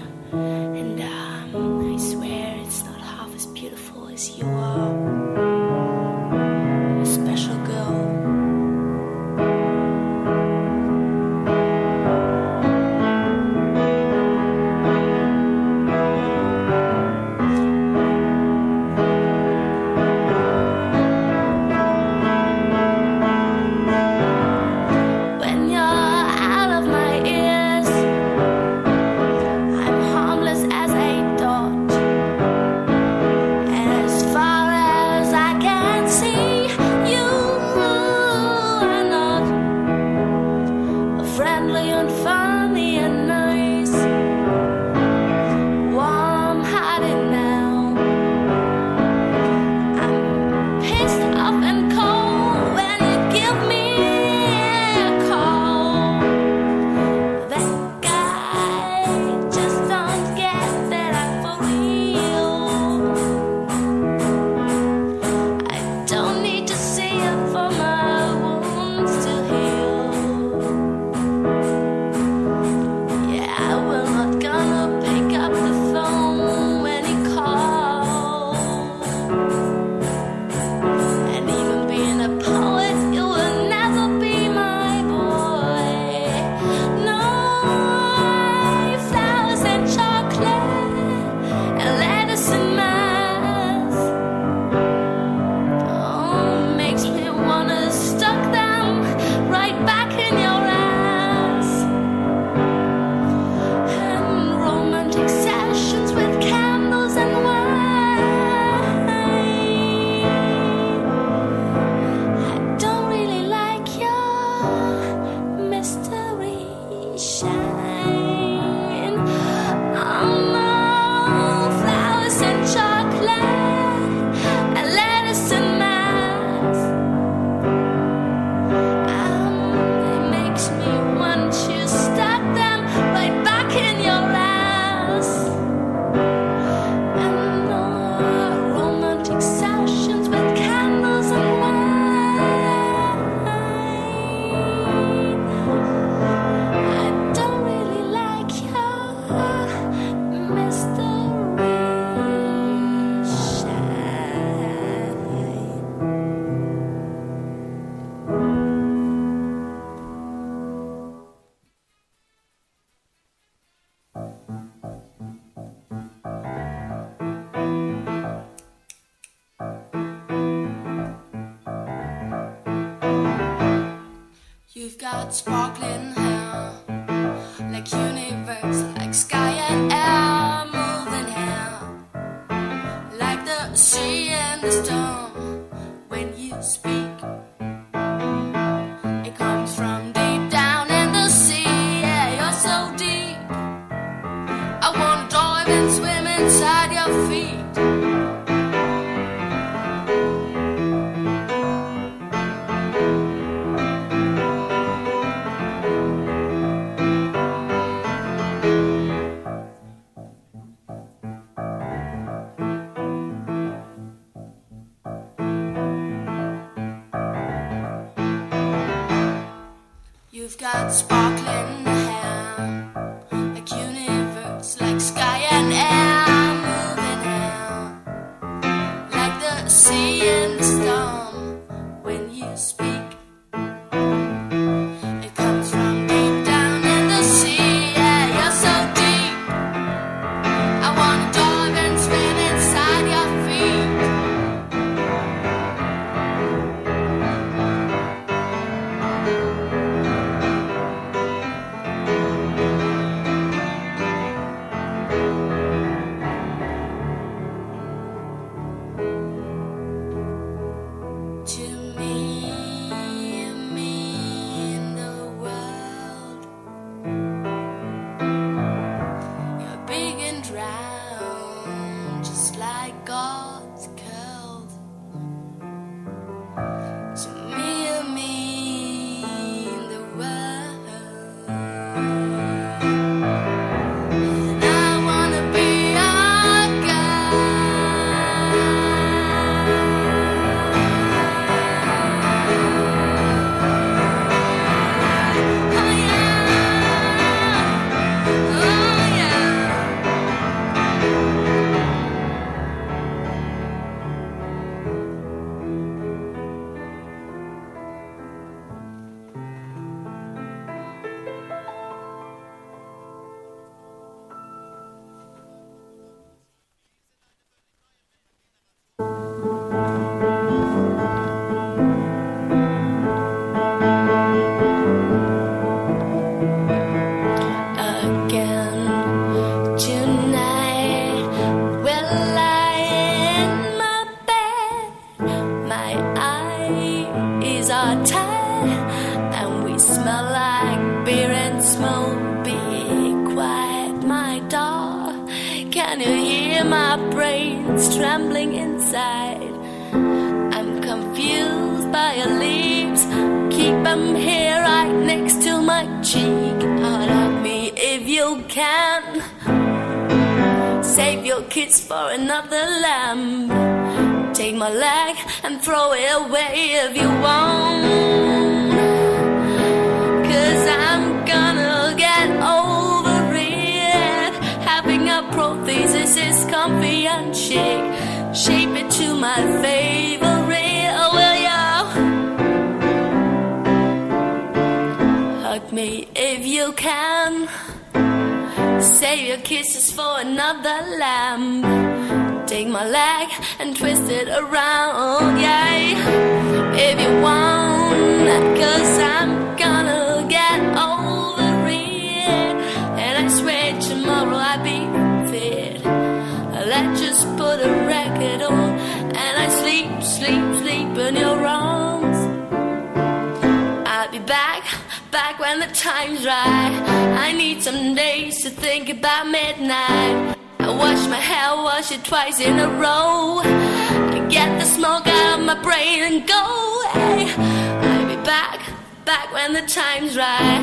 when the time's right.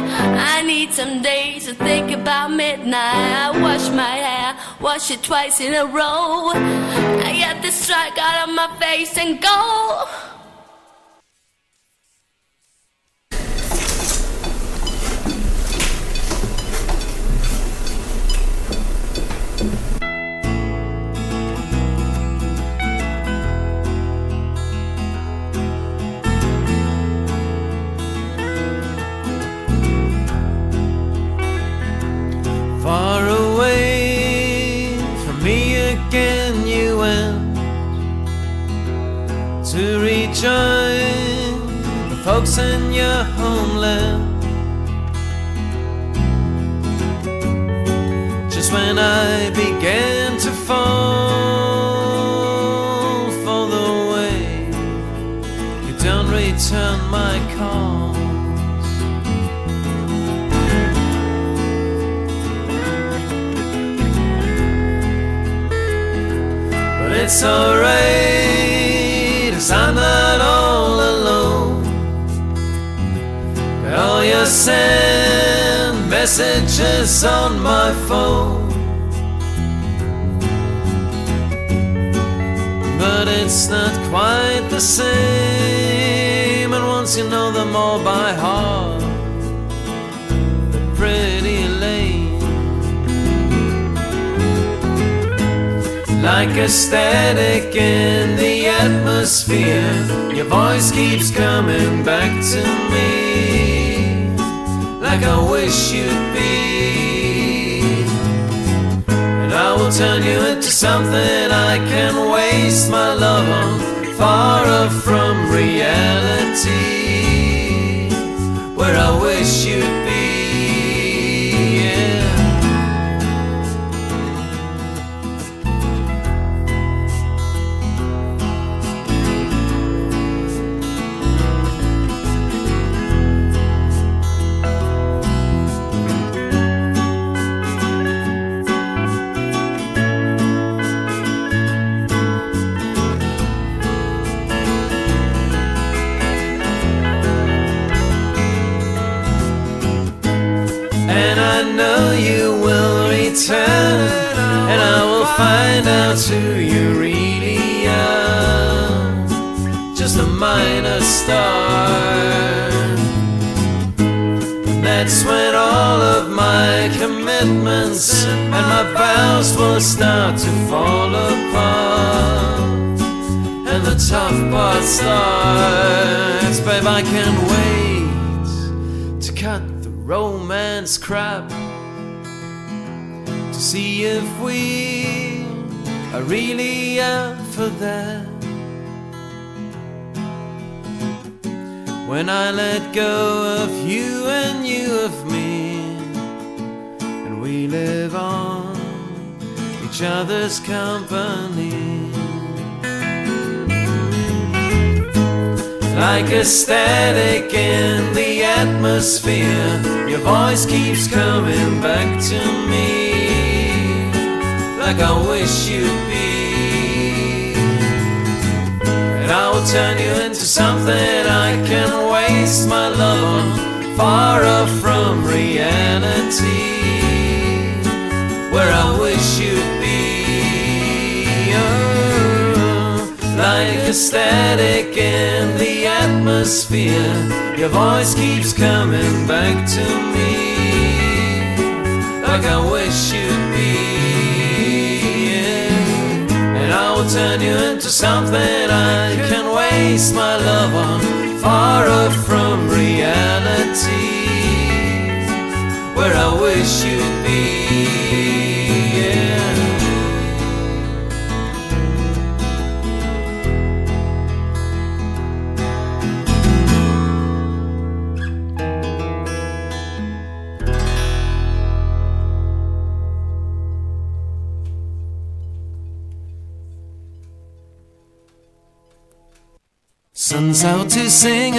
I need some days to think about midnight. I wash my hair, wash it twice in a row. I get the strike out of my face and go. My calls. But it's alright, cause I'm not all alone. Oh, you send messages on my phone. But it's not quite the same. Once you know them all by heart, they're pretty lame. Like a static in the atmosphere, your voice keeps coming back to me. Like I wish you'd be. And I will turn you into something I can waste my love on, far off from reality. Where I wish you'd out who you really are. Just a minor star. That's when all of my commitments and my vows will start to fall apart. And the tough part starts, babe. I can't wait to cut the romance crap to see if we are really am for that. When I let go of you and you of me, and we live on each other's company. Like a static in the atmosphere, your voice keeps coming back to me. Like I wish you'd be. And I will turn you into something I can waste my love on, far off from reality. Where I wish you'd be. Oh, like a static in the atmosphere, your voice keeps coming back to me. Like I turn you into something I can waste my love on, far off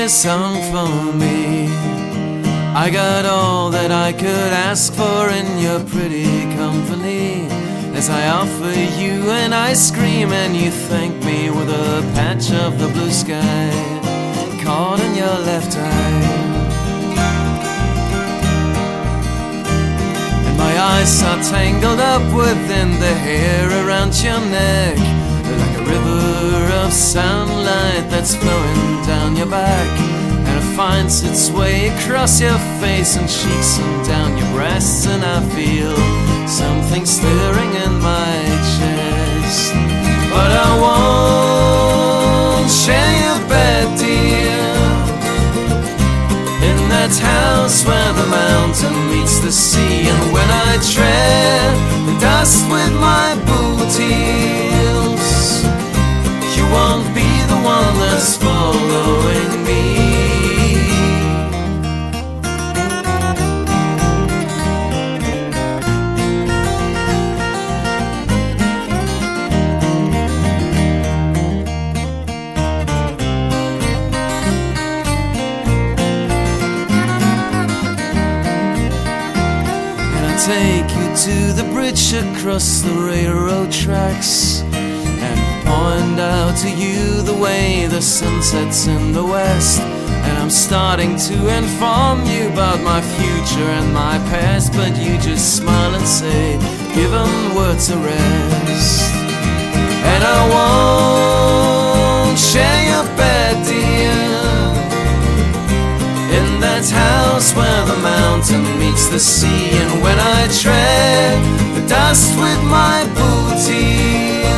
a song for me. I got all that I could ask for in your pretty company. As I offer you an ice cream and you thank me with a patch of the blue sky caught in your left eye. And my eyes are tangled up within the hair around your neck river of sunlight that's flowing down your back. And it finds its way across your face and cheeks and down your breasts. And I feel something stirring in my chest. But I won't share your bed dear. In that house where the mountain meets the sea. And when I tread the dust with my booty won't be the one that's following me. Can I Take you to the bridge across the railroad tracks point out to you the way the sun sets in the west. And I'm starting to inform you about my future and my past, but you just smile and say, give 'em words to rest. And I won't share your bed, dear. In that house where the mountain meets the sea, and when I tread the dust with my boot heels, you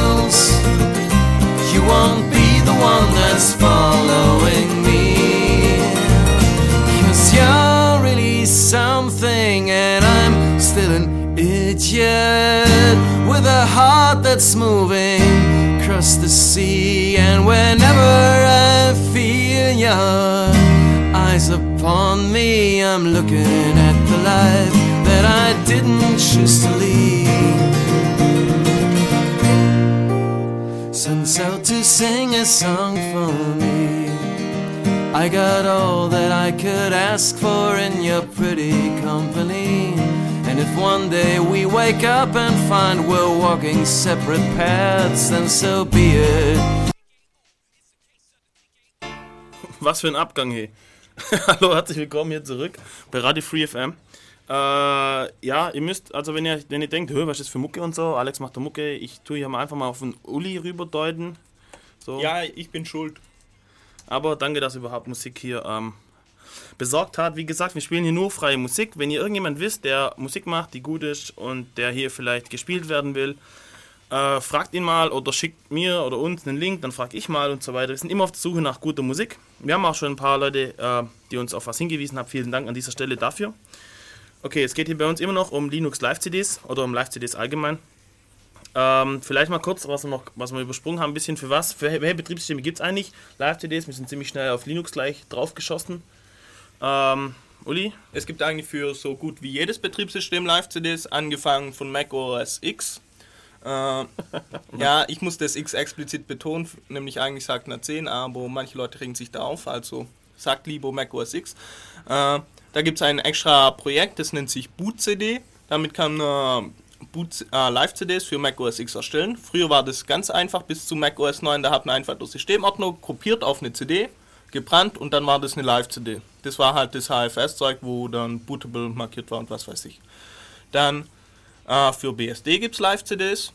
won't be the one that's following me. Cause you're really something, and I'm still an idiot with a heart that's moving across the sea. And whenever I feel your eyes upon me, I'm looking at the life that I didn't choose to lead. Sends out to sing a song for me. I got all that I could ask for in your pretty company. And if one day we wake up and find we're walking separate paths, then so be it. Was für ein Abgang, hey. Hallo, herzlich willkommen hier zurück bei Radio Free FM. Äh, ja, ihr müsst, also wenn ihr, wenn ihr denkt, was ist das für Mucke und so, Alex macht da Mucke, ich tue hier mal einfach mal auf den Uli rüberdeuten. So. Ja, ich bin schuld. Aber danke, dass ihr überhaupt Musik hier ähm, besorgt hat. Wie gesagt, wir spielen hier nur freie Musik. Wenn ihr irgendjemand wisst, der Musik macht, die gut ist und der hier vielleicht gespielt werden will, äh, fragt ihn mal oder schickt mir oder uns einen Link, dann frage ich mal und so weiter. Wir sind immer auf der Suche nach guter Musik. Wir haben auch schon ein paar Leute, äh, die uns auf was hingewiesen haben. Vielen Dank an dieser Stelle dafür. Okay, es geht hier bei uns immer noch um Linux Live-CDs oder um Live-CDs allgemein. Ähm, vielleicht mal kurz, was wir noch, was wir übersprungen haben, ein bisschen für was. Für welche Betriebssysteme gibt es eigentlich? Live-CDs, wir sind ziemlich schnell auf Linux gleich draufgeschossen. Ähm, Uli? Es gibt eigentlich für so gut wie jedes Betriebssystem Live-CDs, angefangen von Mac OS X. Äh, ja, ich muss das X explizit betonen, nämlich eigentlich sagt einer 10, aber manche Leute regen sich da auf, also sagt lieber Mac OS X. Äh, da gibt es ein extra Projekt, das nennt sich Boot CD. Damit kann man Boot, äh, Live-CDs für Mac OS X erstellen. Früher war das ganz einfach bis zu Mac OS 9, da hat man einfach das Systemordner kopiert auf eine CD, gebrannt und dann war das eine Live-CD. Das war halt das HFS-Zeug, wo dann bootable markiert war und was weiß ich. Dann äh, für BSD gibt es Live-CDs.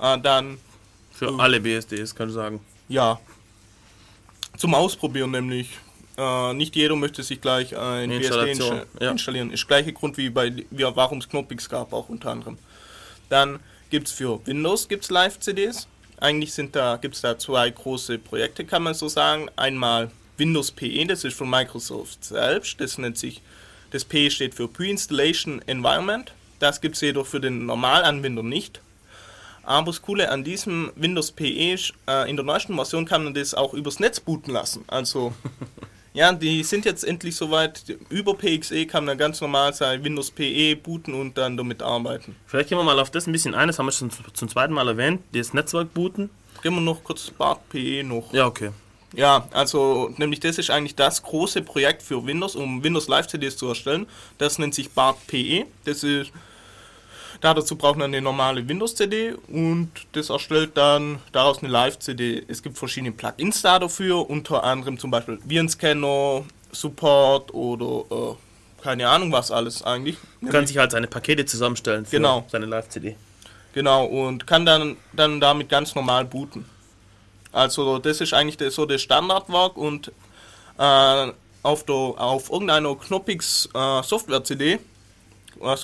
Äh, dann, Für Oh. alle BSDs, kann ich sagen. ja, zum Ausprobieren nämlich. Äh, nicht jeder möchte sich gleich ein BSD insta ja. installieren. Ist gleiche Grund wie bei wie, warum es Knoppix gab, auch unter anderem. Dann gibt es für Windows gibt's Live-CDs. Eigentlich sind da, gibt es da zwei große Projekte, kann man so sagen. Einmal Windows PE, das ist von Microsoft selbst. Das nennt sich, das P steht für Pre-Installation Environment. Das gibt es jedoch für den Normalanwender nicht. Aber das Coole an diesem Windows PE ist, äh, in der neuesten Version kann man das auch übers Netz booten lassen. Also, ja, die sind jetzt endlich soweit. Über PXE kann man ganz normal sein Windows PE booten und dann damit arbeiten. Vielleicht gehen wir mal auf das ein bisschen ein, das haben wir schon zum zweiten Mal erwähnt, das Netzwerk booten. Gehen wir noch kurz Bart PE noch. Ja, okay. Ja, also nämlich das ist eigentlich das große Projekt für Windows, um Windows Live CDs zu erstellen. Das nennt sich BART PE. Das ist dazu braucht man eine normale Windows CD und das erstellt dann daraus eine Live CD. Es gibt verschiedene Plugins da dafür, unter anderem zum Beispiel Virenscanner, Support oder äh, keine Ahnung was alles eigentlich. Man kann sich halt seine Pakete zusammenstellen für Genau. seine Live-CD. Genau, und kann dann, dann damit ganz normal booten. Also das ist eigentlich das, so das Standardwerk und äh, auf, der, auf irgendeiner Knoppix äh, Software-CD, äh,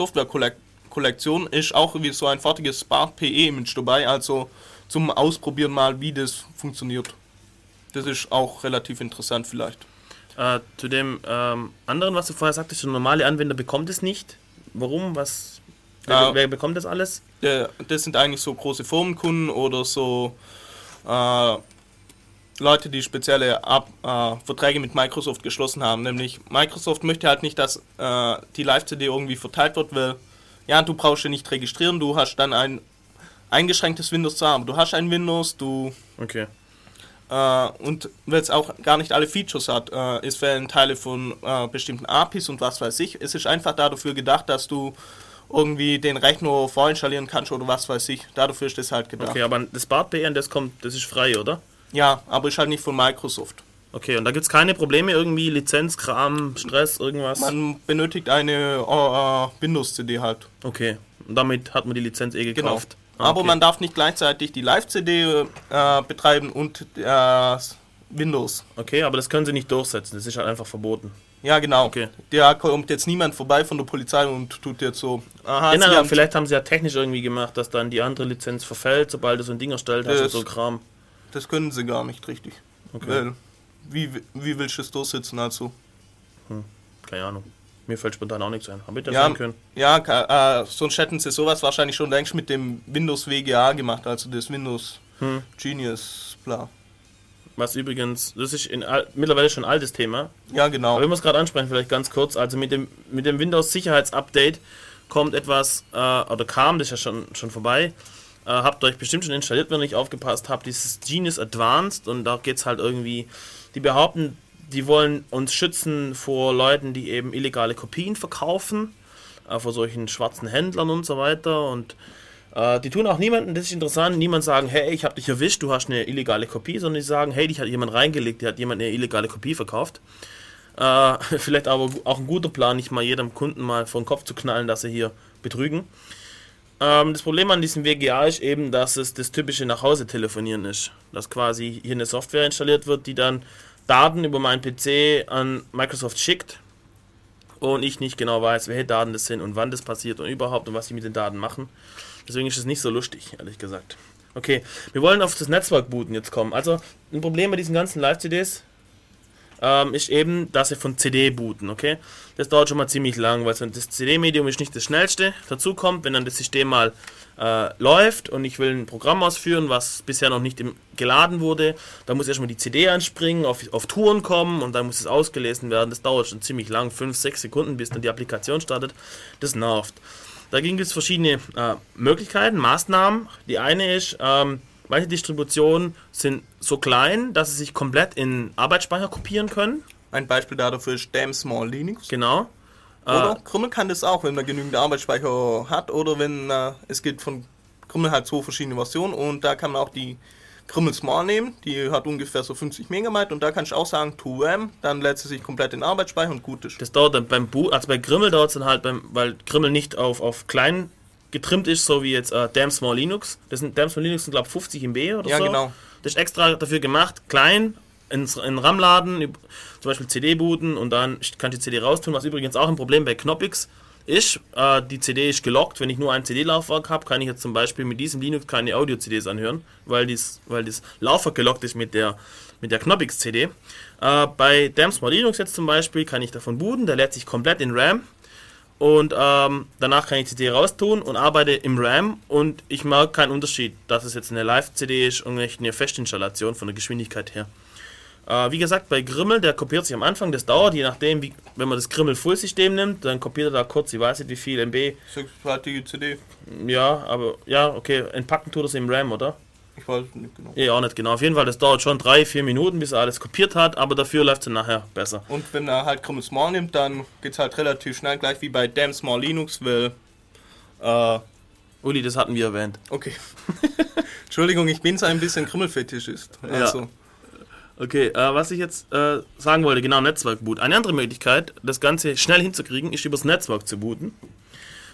Software-Kollektion ist auch wie so ein fertiges Spark PE-Image dabei, also zum Ausprobieren mal, wie das funktioniert. Das ist auch relativ interessant vielleicht. Äh, zu dem ähm, anderen, was du vorher sagtest, der normale Anwender bekommt es nicht. Warum? Was? Wer, Ja. wer bekommt das alles? Der, das sind eigentlich so große Firmenkunden oder so äh, Leute, die spezielle Ab äh, Verträge mit Microsoft geschlossen haben. Nämlich Microsoft möchte halt nicht, dass äh, die Live-CD irgendwie verteilt wird, weil ja, du brauchst ja nicht registrieren, du hast dann ein eingeschränktes Windows zwar, aber du hast ein Windows, du Okay. äh, und weil es auch gar nicht alle Features hat, äh, es fehlen Teile von äh, bestimmten APIs und was weiß ich. Es ist einfach da dafür gedacht, dass du irgendwie den Rechner vorinstallieren kannst oder was weiß ich. Dafür ist das halt gedacht. Okay, aber das BART-BN, das kommt, das ist frei, oder? Ja, aber ist halt nicht von Microsoft. Okay, und da gibt es keine Probleme, irgendwie Lizenz, Kram, Stress, irgendwas? Man benötigt eine äh, Windows-CD halt. okay, und damit hat man die Lizenz eh Genau. gekauft. Ah, Aber okay. man darf nicht gleichzeitig die Live-CD äh, betreiben und äh, Windows. Okay, aber das können sie nicht durchsetzen, das ist halt einfach verboten. Ja, genau. Okay. Da kommt jetzt niemand vorbei von der Polizei und tut jetzt so. Aha, Genau, haben- vielleicht haben sie ja technisch irgendwie gemacht, dass dann die andere Lizenz verfällt, sobald du so ein Ding erstellt hast und so Kram. Das können sie gar nicht richtig. Okay. Weil, wie, wie willst du es durchsetzen? Also, Keine Ahnung. Mir fällt spontan auch nichts ein. Hab ich das ja, können? ja äh, sonst hätten sie sowas wahrscheinlich schon längst mit dem Windows WGA gemacht, also das Windows Hm. Genius, bla. Was übrigens, das ist in, mittlerweile schon ein altes Thema. Ja, genau. Aber ich muss gerade ansprechen, vielleicht ganz kurz. Also mit dem, mit dem Windows-Sicherheitsupdate kommt etwas, äh, oder kam, das ist ja schon, schon vorbei. Äh, habt euch bestimmt schon installiert, wenn ihr nicht aufgepasst habt, dieses Genius Advanced und da geht es halt irgendwie, die behaupten, die wollen uns schützen vor Leuten, die eben illegale Kopien verkaufen, äh, vor solchen schwarzen Händlern und so weiter und äh, die tun auch niemanden, das ist interessant, niemand sagen, hey, ich habe dich erwischt, du hast eine illegale Kopie, sondern die sagen, hey, dich hat jemand reingelegt, der hat jemand eine illegale Kopie verkauft. Äh, vielleicht aber auch ein guter Plan, nicht mal jedem Kunden mal vor den Kopf zu knallen, dass sie hier betrügen. Ähm, das Problem an diesem WGA ist eben, dass es das typische Nachhause-Telefonieren ist. Dass quasi hier eine Software installiert wird, die dann Daten über meinen PC an Microsoft schickt und ich nicht genau weiß, welche Daten das sind und wann das passiert und überhaupt und was sie mit den Daten machen. Deswegen ist es nicht so lustig, ehrlich gesagt. Okay, wir wollen auf das Netzwerkbooten jetzt kommen. Also ein Problem bei diesen ganzen Live-CDs ähm, ist eben, dass sie von CD booten, okay? Das dauert schon mal ziemlich lang, weil das CD-Medium ist nicht das schnellste. Dazu kommt, wenn dann das System mal äh, läuft und ich will ein Programm ausführen, was bisher noch nicht im, geladen wurde, dann muss erstmal die CD anspringen, auf, auf Touren kommen und dann muss es ausgelesen werden. Das dauert schon ziemlich lang, 5, 6 Sekunden, bis dann die Applikation startet. Das nervt. Dagegen gibt es verschiedene äh, Möglichkeiten, Maßnahmen. Die eine ist, ähm, manche Distributionen sind so klein, dass sie sich komplett in Arbeitsspeicher kopieren können. Ein Beispiel dafür ist Damn Small Linux. Genau. Oder Krümmel kann das auch, wenn man genügend Arbeitsspeicher hat oder wenn äh, es gibt von Krümmel halt zwei verschiedene Versionen und da kann man auch die Krümmel Small nehmen, die hat ungefähr so 50 Megabyte und da kann ich auch sagen 2RAM, dann lädt sie sich komplett in Arbeitsspeicher und gut ist. Das dauert dann beim Boot, also bei Grimmel dauert es dann halt, beim, weil Grimmel nicht auf, auf klein getrimmt ist, so wie jetzt äh, Damn Small Linux. Das sind Damn Small Linux sind glaube 50 MB oder Ja, so. genau. Das ist extra dafür gemacht, klein, in RAM laden, üb- zum Beispiel CD booten und dann kann ich die CD raustun, was übrigens auch ein Problem bei Knoppix ist. Äh, die CD ist gelockt, wenn ich nur ein CD-Laufwerk habe, kann ich jetzt zum Beispiel mit diesem Linux keine Audio-CDs anhören, weil, dies, weil das Laufwerk gelockt ist mit der, mit der Knoppix-CD. Äh, bei Damn Small Linux jetzt zum Beispiel kann ich davon booten, der lädt sich komplett in RAM und ähm, danach kann ich die CD raustun und arbeite im RAM und ich merke keinen Unterschied, dass es jetzt eine Live-CD ist und nicht eine Festinstallation von der Geschwindigkeit her. Äh, wie gesagt, bei Grimmel, der kopiert sich am Anfang, das dauert, je nachdem, wie, wenn man das Grimmel Full-System nimmt, dann kopiert er da kurz, ich weiß nicht wie viel MB, Sechspartige CD, ja, aber ja, okay, entpacken tut es im RAM, oder? ich weiß nicht genau. Ja, auch nicht genau. Auf jeden Fall, das dauert schon drei, vier Minuten, bis er alles kopiert hat, aber dafür läuft es dann nachher besser. Und wenn er halt Krümmel Small nimmt, dann geht es halt relativ schnell, gleich wie bei Damn Small Linux, weil äh, Uli, das hatten wir erwähnt. okay. Entschuldigung, ich bin so ein bisschen Krümmelfetischist. Also, Okay, äh, was ich jetzt äh, sagen wollte, genau, Netzwerkboot. Eine andere Möglichkeit, das Ganze schnell hinzukriegen, ist übers Netzwerk zu booten.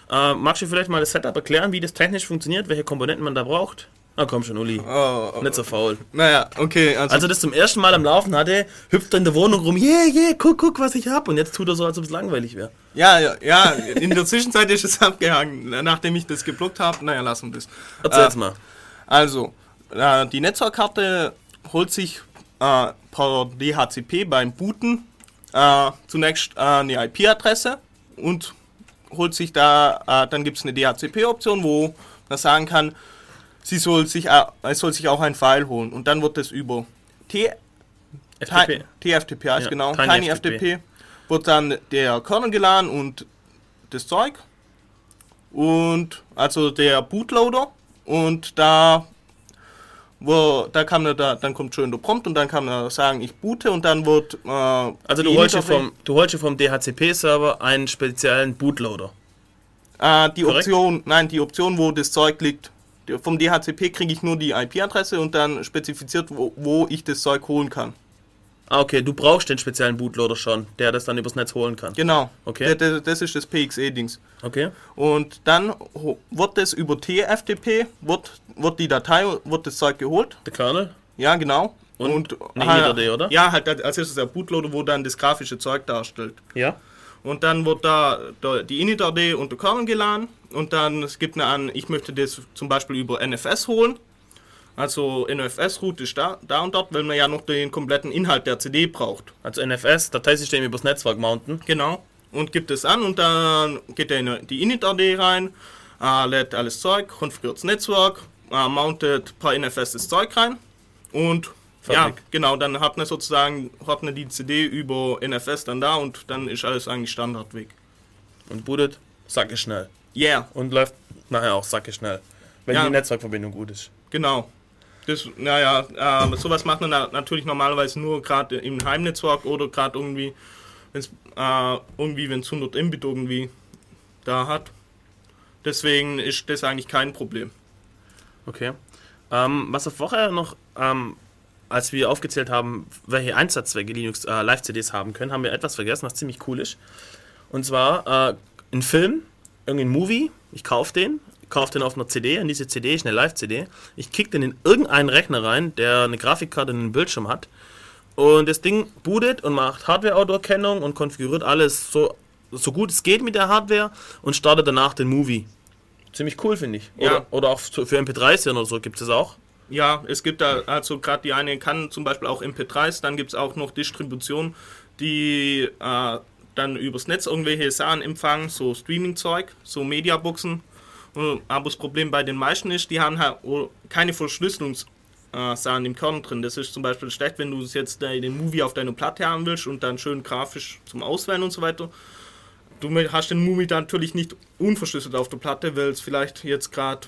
Äh, magst du vielleicht mal das Setup erklären, wie das technisch funktioniert, welche Komponenten man da braucht? Na komm schon, Uli. oh, Nicht so faul. naja, okay, also, Als er das zum ersten Mal am Laufen hatte, hüpft er in der Wohnung rum, yeah, yeah, guck, guck, was ich hab. Und jetzt tut er so, als ob es langweilig wäre. ja, ja, ja, in der Zwischenzeit ist es abgehangen, nachdem ich das geblockt habe. Naja, lassen wir das. Erzähl's Äh, mal. Also, äh, die Netzwerkkarte holt sich äh, per DHCP beim Booten äh, zunächst äh, eine IP-Adresse und holt sich da, äh, dann gibt es eine DHCP-Option, wo man sagen kann, sie soll sich, äh, es soll sich auch ein File holen und dann wird das über T FTP. TFTP heißt Ja, genau, Tiny Tiny FTP. FTP, wird dann der Kernel geladen und das Zeug und also der Bootloader und da wo da man da dann kommt schon der Prompt und dann kann man sagen ich boote und dann wird äh, Also du holst, vom, du holst vom DHCP-Server einen speziellen Bootloader. Äh, die Korrekt? Option, nein, die Option, wo das Zeug liegt. Vom DHCP kriege ich nur die IP-Adresse und dann spezifiziert, wo, wo ich das Zeug holen kann. Ah, okay, du brauchst den speziellen Bootloader schon, der das dann übers Netz holen kann. Genau. Okay. Das, das, ist das PXE-Dings. Okay. Und dann wird das über TFTP, wird, wird die Datei, wird das Zeug geholt. Der Kernel? Ja, genau. Und eine halt- Init.d, oder? Ja, halt als erstes der Bootloader, wo dann das grafische Zeug darstellt. Ja. Und dann wird da, da die Init.d und der Kernel geladen und dann es gibt eine an, ich möchte das zum Beispiel über NFS holen. Also NFS-Route ist da, da und dort, weil man ja noch den kompletten Inhalt der CD braucht. Also NFS, Dateisystem übers Netzwerk mounten. Genau. Und gibt es an und dann geht er in die Init.d rein, äh, lädt alles Zeug, konfiguriert das Netzwerk, äh, mountet ein paar NFS das Zeug rein und ja, Fertig. genau, dann hat man sozusagen hat man die CD über NFS dann da und dann ist alles eigentlich Standardweg. Und bootet, sacke schnell. Yeah, Und läuft nachher auch sacke schnell. Wenn Ja. die Netzwerkverbindung gut ist. genau. Das, naja, äh, sowas macht man na natürlich normalerweise nur gerade im Heimnetzwerk oder gerade irgendwie, wenn's, äh, irgendwie, wenn es 100 Mbit irgendwie da hat. Deswegen ist das eigentlich kein Problem. Okay. Ähm, was wir vorher noch, ähm, als wir aufgezählt haben, welche Einsatzzwecke Linux äh, Live-CDs haben können, haben wir etwas vergessen, was ziemlich cool ist. Und zwar äh, ein Film, irgendein Movie, ich kaufe den, kaufe den auf einer CD und diese CD ist eine Live-CD. Ich kicke den in irgendeinen Rechner rein, der eine Grafikkarte und einen Bildschirm hat. Und das Ding bootet und macht Hardware-Autoerkennung und konfiguriert alles so, so gut es geht mit der Hardware und startet danach den Movie. Ziemlich cool, finde ich. Oder, Ja. oder auch für MP3s oder so gibt es auch. Ja, es gibt da, also gerade die eine kann zum Beispiel auch MP3s, dann gibt es auch noch Distributionen, die äh, dann übers Netz irgendwelche Sachen empfangen, so Streaming-Zeug, so Mediaboxen. Und- Aber das Problem bei den meisten ist, die haben halt keine Verschlüsselungssachen im Kern drin. Das ist zum Beispiel schlecht, wenn du jetzt äh, den Movie auf deiner Platte haben willst und dann schön grafisch zum Auswählen und so weiter. Du hast den Movie dann natürlich nicht unverschlüsselt auf der Platte, weil es vielleicht jetzt gerade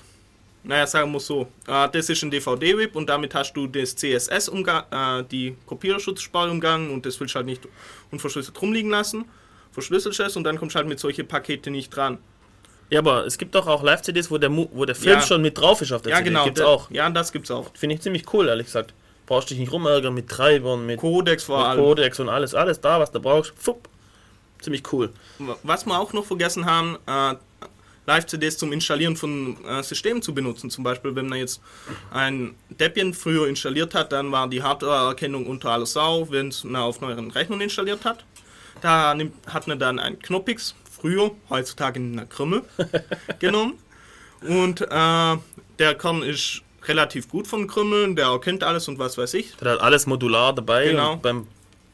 naja, sagen wir so, äh, das ist ein DVD-Whip und damit hast du das CSS äh, die Kopierschutzsperre umgangen und das willst du halt nicht unverschlüsselt rumliegen lassen. Verschlüsselst es und dann kommst du halt mit solchen Pakete nicht dran. Ja, aber es gibt doch auch Live-CDs, wo der, Mu- wo der Film Ja. schon mit drauf ist auf der Ja, CD. genau. Gibt's auch. Ja, das gibt's auch. Finde ich ziemlich cool, ehrlich gesagt. Brauchst dich nicht rumärgern mit Treibern, mit, Codex vor mit allem. Codex und alles. Alles da, was du brauchst. Fupp. Ziemlich cool. Was wir auch noch vergessen haben, äh, Live-CDs zum Installieren von äh, Systemen zu benutzen. Zum Beispiel, wenn man jetzt ein Debian früher installiert hat, dann war die Hardware-Erkennung unter aller Sau, wenn es man auf neueren Rechnern installiert hat. Da nimmt, hat man dann ein Knoppix, früher, heutzutage in einer Krümmel, genommen. Und äh, der Kern ist relativ gut von Krümmeln, der erkennt alles und was weiß ich. Der hat alles modular dabei. Genau. Beim,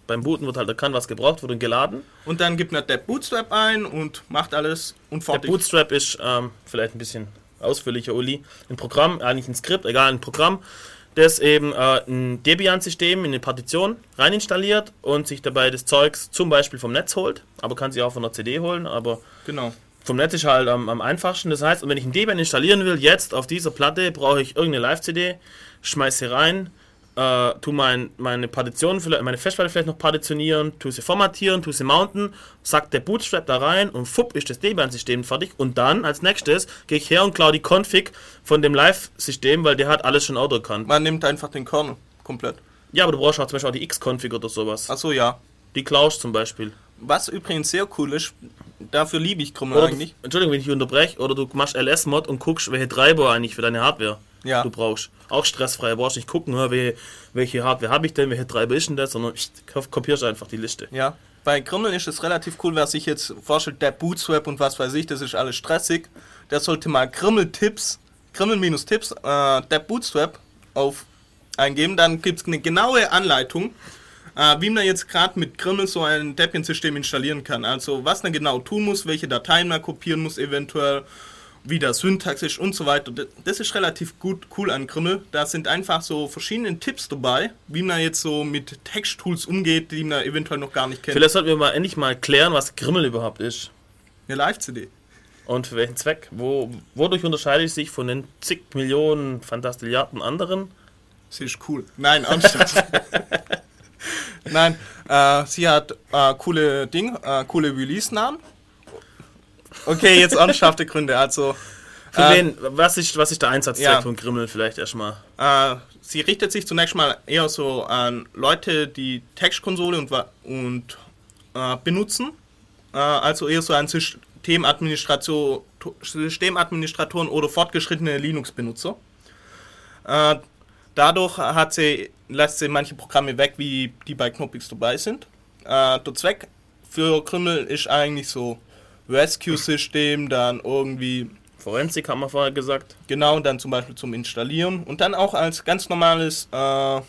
beim Booten wird halt erkannt, was gebraucht wird und geladen. Und dann gibt man der Bootstrap ein und macht alles und Der fertig. Bootstrap ist ähm, vielleicht ein bisschen ausführlicher, Uli. Ein Programm, eigentlich ein Skript, egal, ein Programm, das eben äh, ein Debian-System in eine Partition rein installiert und sich dabei das Zeugs zum Beispiel vom Netz holt, aber kann sich auch von der CD holen, aber Genau. vom Netz ist halt am, am einfachsten. Das heißt, wenn ich ein Debian installieren will, jetzt auf dieser Platte, brauche ich irgendeine Live-CD, schmeiße sie rein, äh, tu mein, meine Partition, vielleicht, meine Festplatte vielleicht noch partitionieren, tu sie formatieren, tu sie mounten, sack der Bootstrap da rein und fupp ist das Debian-System fertig. Und dann als nächstes gehe ich her und klaue die Config von dem Live-System, weil der hat alles schon auto erkannt. Man nimmt einfach den Kernel komplett. Ja, aber du brauchst auch zum Beispiel auch die X-Config oder sowas. Achso, ja. Die klaust zum Beispiel. Was übrigens sehr cool ist, dafür liebe ich du, eigentlich. Entschuldigung, wenn ich unterbreche, oder du machst LS-Mod und guckst, welche Treiber eigentlich für deine Hardware Ja. du brauchst. Auch stressfrei. Du brauchst nicht gucken, welche, Hardware habe ich denn, welche Treiber ist denn das, sondern kop- kopierst einfach die Liste. Ja. Bei Krümmel ist es relativ cool, wer sich jetzt vorstellt, der Bootstrap und was weiß ich, das ist alles stressig. Der sollte mal Krümmel-Tipps, Krümmel-Tipps, äh, der Bootstrap auf eingeben. Dann gibt es eine genaue Anleitung, äh, wie man jetzt gerade mit Krümmel so ein Debian-System installieren kann. Also was man genau tun muss, welche Dateien man kopieren muss eventuell, wie der Syntax ist und so weiter. Das- ist relativ gut cool an Krümmel. Da sind einfach so verschiedene Tipps dabei, wie man jetzt so mit Text-Tools umgeht, die man eventuell noch gar nicht kennt. Vielleicht sollten wir mal endlich mal klären, was Grimmel überhaupt ist. Eine Live-CD. Und für welchen Zweck. Wo, wodurch unterscheidet es sich von den zig Millionen Fantastilliarden anderen? Sie ist cool. Nein, ernsthaft. Nein, äh, sie hat äh, coole Ding, äh, coole Release-Namen. Okay, jetzt ernsthafte Gründe. Also, Für Äh, wen, was ist, was ist der Einsatzzweck ja. von Grimmel vielleicht erstmal? äh, sie richtet sich zunächst mal eher so an Leute, die Textkonsole und, und äh, benutzen. Äh, also eher so an Systemadministration, Systemadministratoren oder fortgeschrittene Linux-Benutzer. Äh, dadurch hat sie, lässt sie manche Programme weg, wie die bei Knoppix dabei sind. Äh, der Zweck für Krümmel ist eigentlich so Rescue-System, dann irgendwie Forensik haben wir vorher gesagt. Genau, dann zum Beispiel zum Installieren und dann auch als ganz normales äh,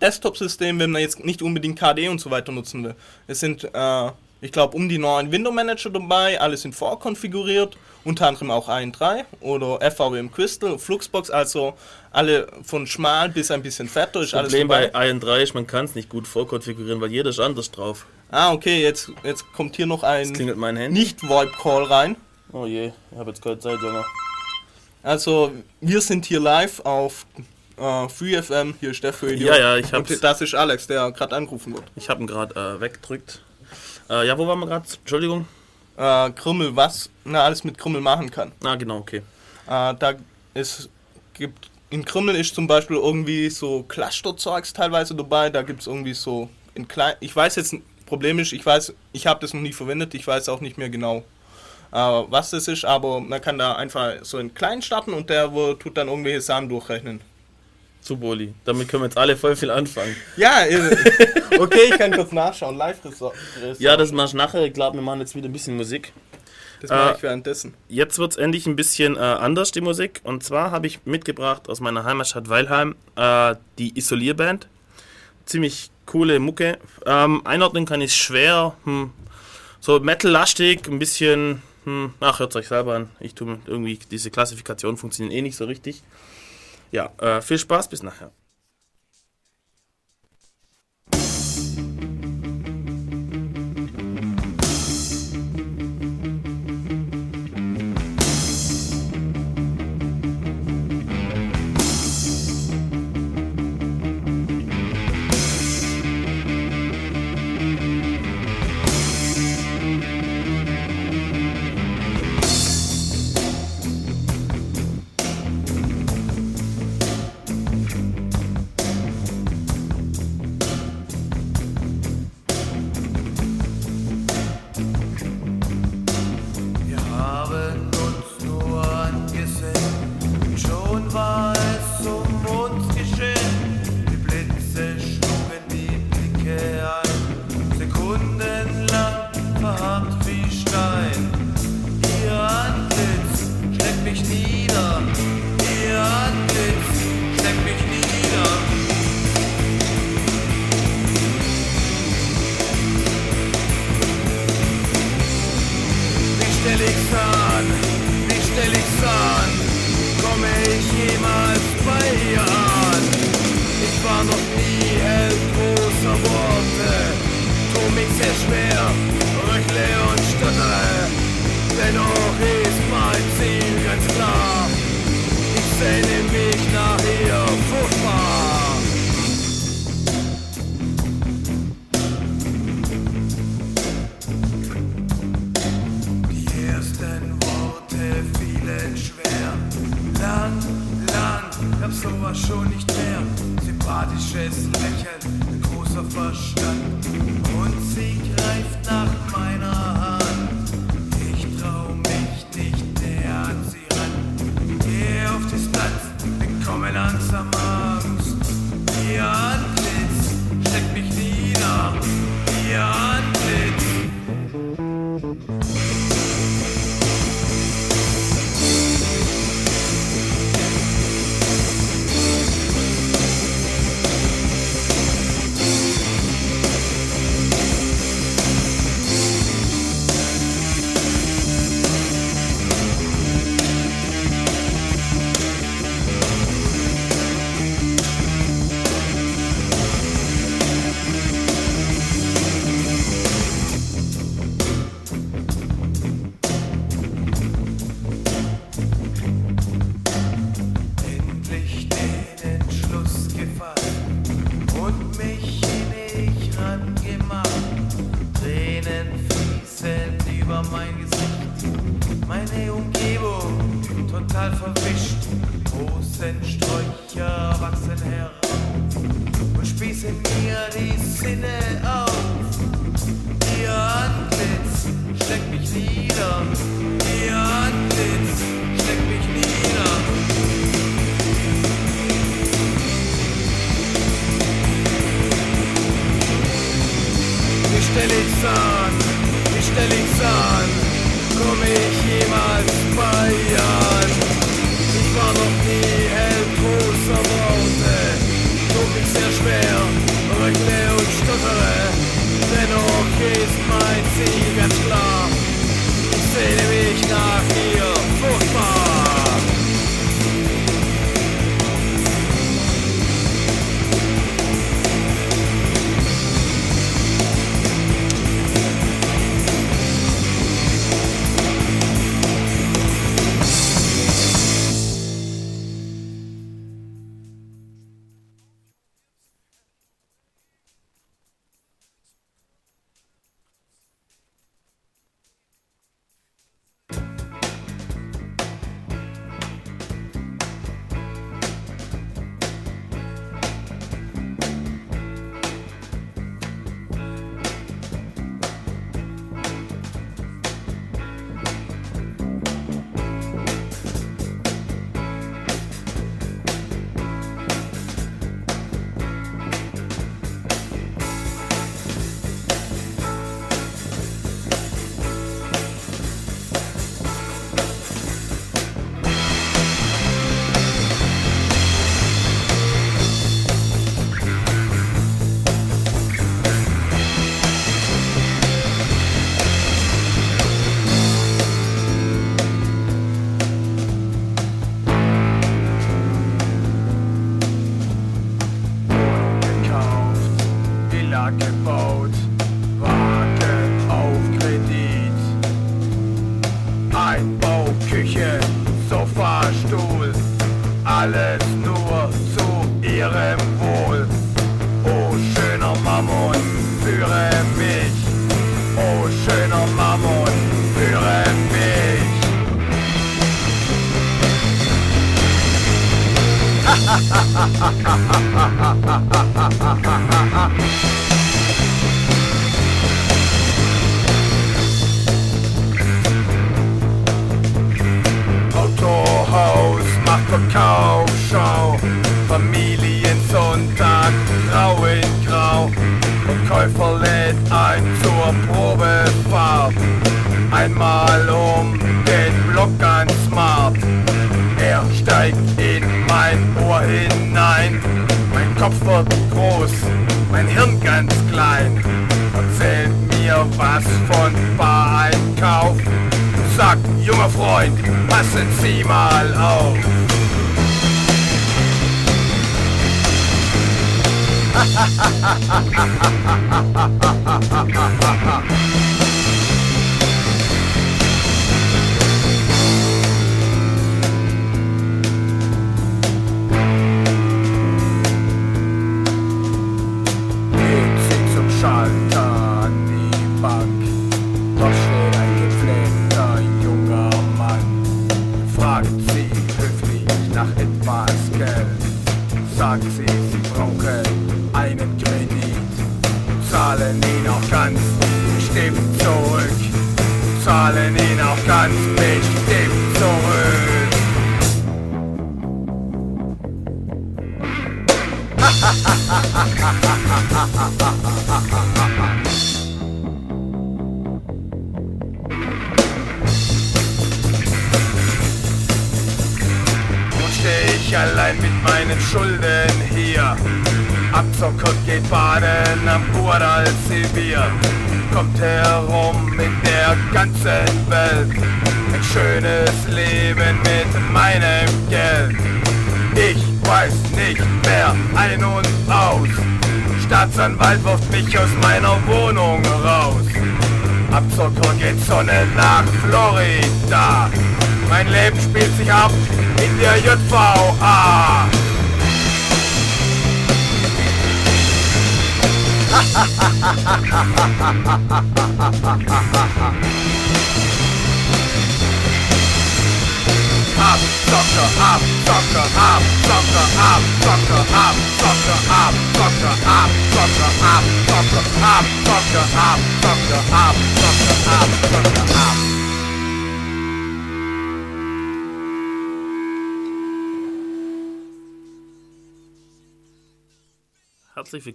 Desktop-System, wenn man jetzt nicht unbedingt KDE und so weiter nutzen will. Es sind, äh, ich glaube, um die neuen Window Manager dabei, alle sind vorkonfiguriert, unter anderem auch 1.3 oder FVM Crystal, Fluxbox, also alle von schmal bis ein bisschen fetter ist Das Problem bei IN3 ist, man kann es nicht gut vorkonfigurieren, weil jeder ist anders drauf. Ah, okay, jetzt, jetzt kommt hier noch ein Klingelt mein Handy. Nicht-VoIP-Call rein. Oh je, ich habe jetzt keine Zeit, Junge. Also, wir sind hier live auf äh, FreeFM, hier ist der Radio. Ja, ja, ich hab's. Und das ist Alex, der gerade angerufen wird. Ich habe ihn gerade äh, weggedrückt. Äh, ja, wo waren wir gerade? Entschuldigung. Äh, Krümmel, was man alles mit Krümmel machen kann. Ah, genau, okay. Äh, da es gibt, in Krümmel ist zum Beispiel irgendwie so Cluster-Zeugs teilweise dabei, da gibt es irgendwie so in klein, ich weiß jetzt, Problem ist, ich weiß, ich habe das noch nie verwendet, ich weiß auch nicht mehr genau, äh, was das ist, aber man kann da einfach so in klein starten und der wo, tut dann irgendwelche Sachen durchrechnen. Zu Boli. Damit können wir jetzt alle voll viel anfangen. Ja, äh, okay, ich kann kurz nachschauen. live -Resor Ja, das machst du nachher. Ich glaube, wir machen jetzt wieder ein bisschen Musik. das mache äh, ich währenddessen. Jetzt wird es endlich ein bisschen äh, anders, die Musik. Und zwar habe ich mitgebracht aus meiner Heimatstadt Weilheim äh, die Isolierband. Ziemlich coole Mucke. Ähm, einordnen kann ich schwer. Hm, so Metal-lastig, ein bisschen. Hm, ach, hört euch selber an. Ich tue irgendwie, diese Klassifikation funktionieren eh nicht so richtig. Ja, äh, viel Spaß, bis nachher. Autohaus macht Verkaufsschau, Familiensonntag, grau in grau. Und Käufer lädt ein zur Probefahrt, einmal um den Block ein. hinein. Mein Kopf wird groß, mein Hirn ganz klein. Erzählt mir was von Bar-Einkauf. Sag, junger Freund, passen Sie mal auf.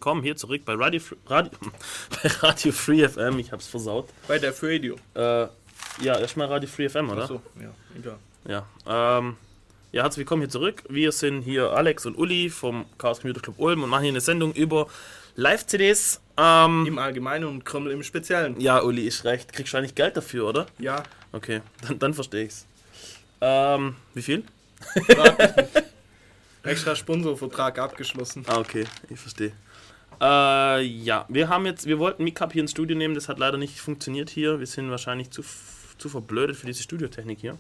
willkommen hier zurück bei Radio, Radio, bei Radio Free FM. Ich hab's versaut. Bei der Radio. Äh, ja, erstmal Radio Free FM, oder? Achso, ja, egal. Ja. Ähm, ja, herzlich willkommen hier zurück. Wir sind hier Alex und Uli vom Chaos Computer Club Ulm und machen hier eine Sendung über Live-CDs. Ähm, Im Allgemeinen und Krümmel im Speziellen. ja, Uli, ist recht. Kriegst du eigentlich Geld dafür, oder? Ja, Okay, dann, dann verstehe ich's. Ähm, wie viel? extra Sponsorvertrag abgeschlossen. Ah, okay, ich verstehe. Äh, ja, wir haben jetzt, wir wollten Mikap hier ins Studio nehmen, das hat leider nicht funktioniert hier. Wir sind wahrscheinlich zu, zu verblödet für diese Studiotechnik hier.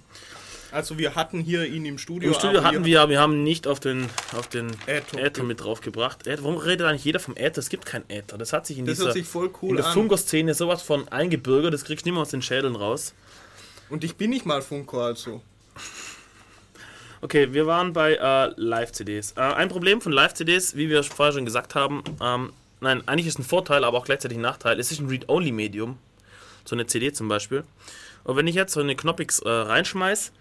Also wir hatten hier ihn im Studio. Im Studio hatten wir, aber wir haben nicht auf den, auf den Äther. Äther mit draufgebracht. Äther, warum redet eigentlich jeder vom Äther? Es gibt keinen Äther. Das hat sich in Das dieser voll in cool der. Funkerszene sowas von eingebürgert, das kriegst du nicht mehr aus den Schädeln raus. Und ich bin nicht mal Funko, also. Okay, wir waren bei äh, Live-CDs. Äh, ein Problem von Live-CDs, wie wir vorher schon gesagt haben, ähm, nein, eigentlich ist ein Vorteil, aber auch gleichzeitig ein Nachteil. Es ist ein Read-Only-Medium, so eine CD zum Beispiel. Und wenn ich jetzt so eine Knoppix äh, reinschmeiß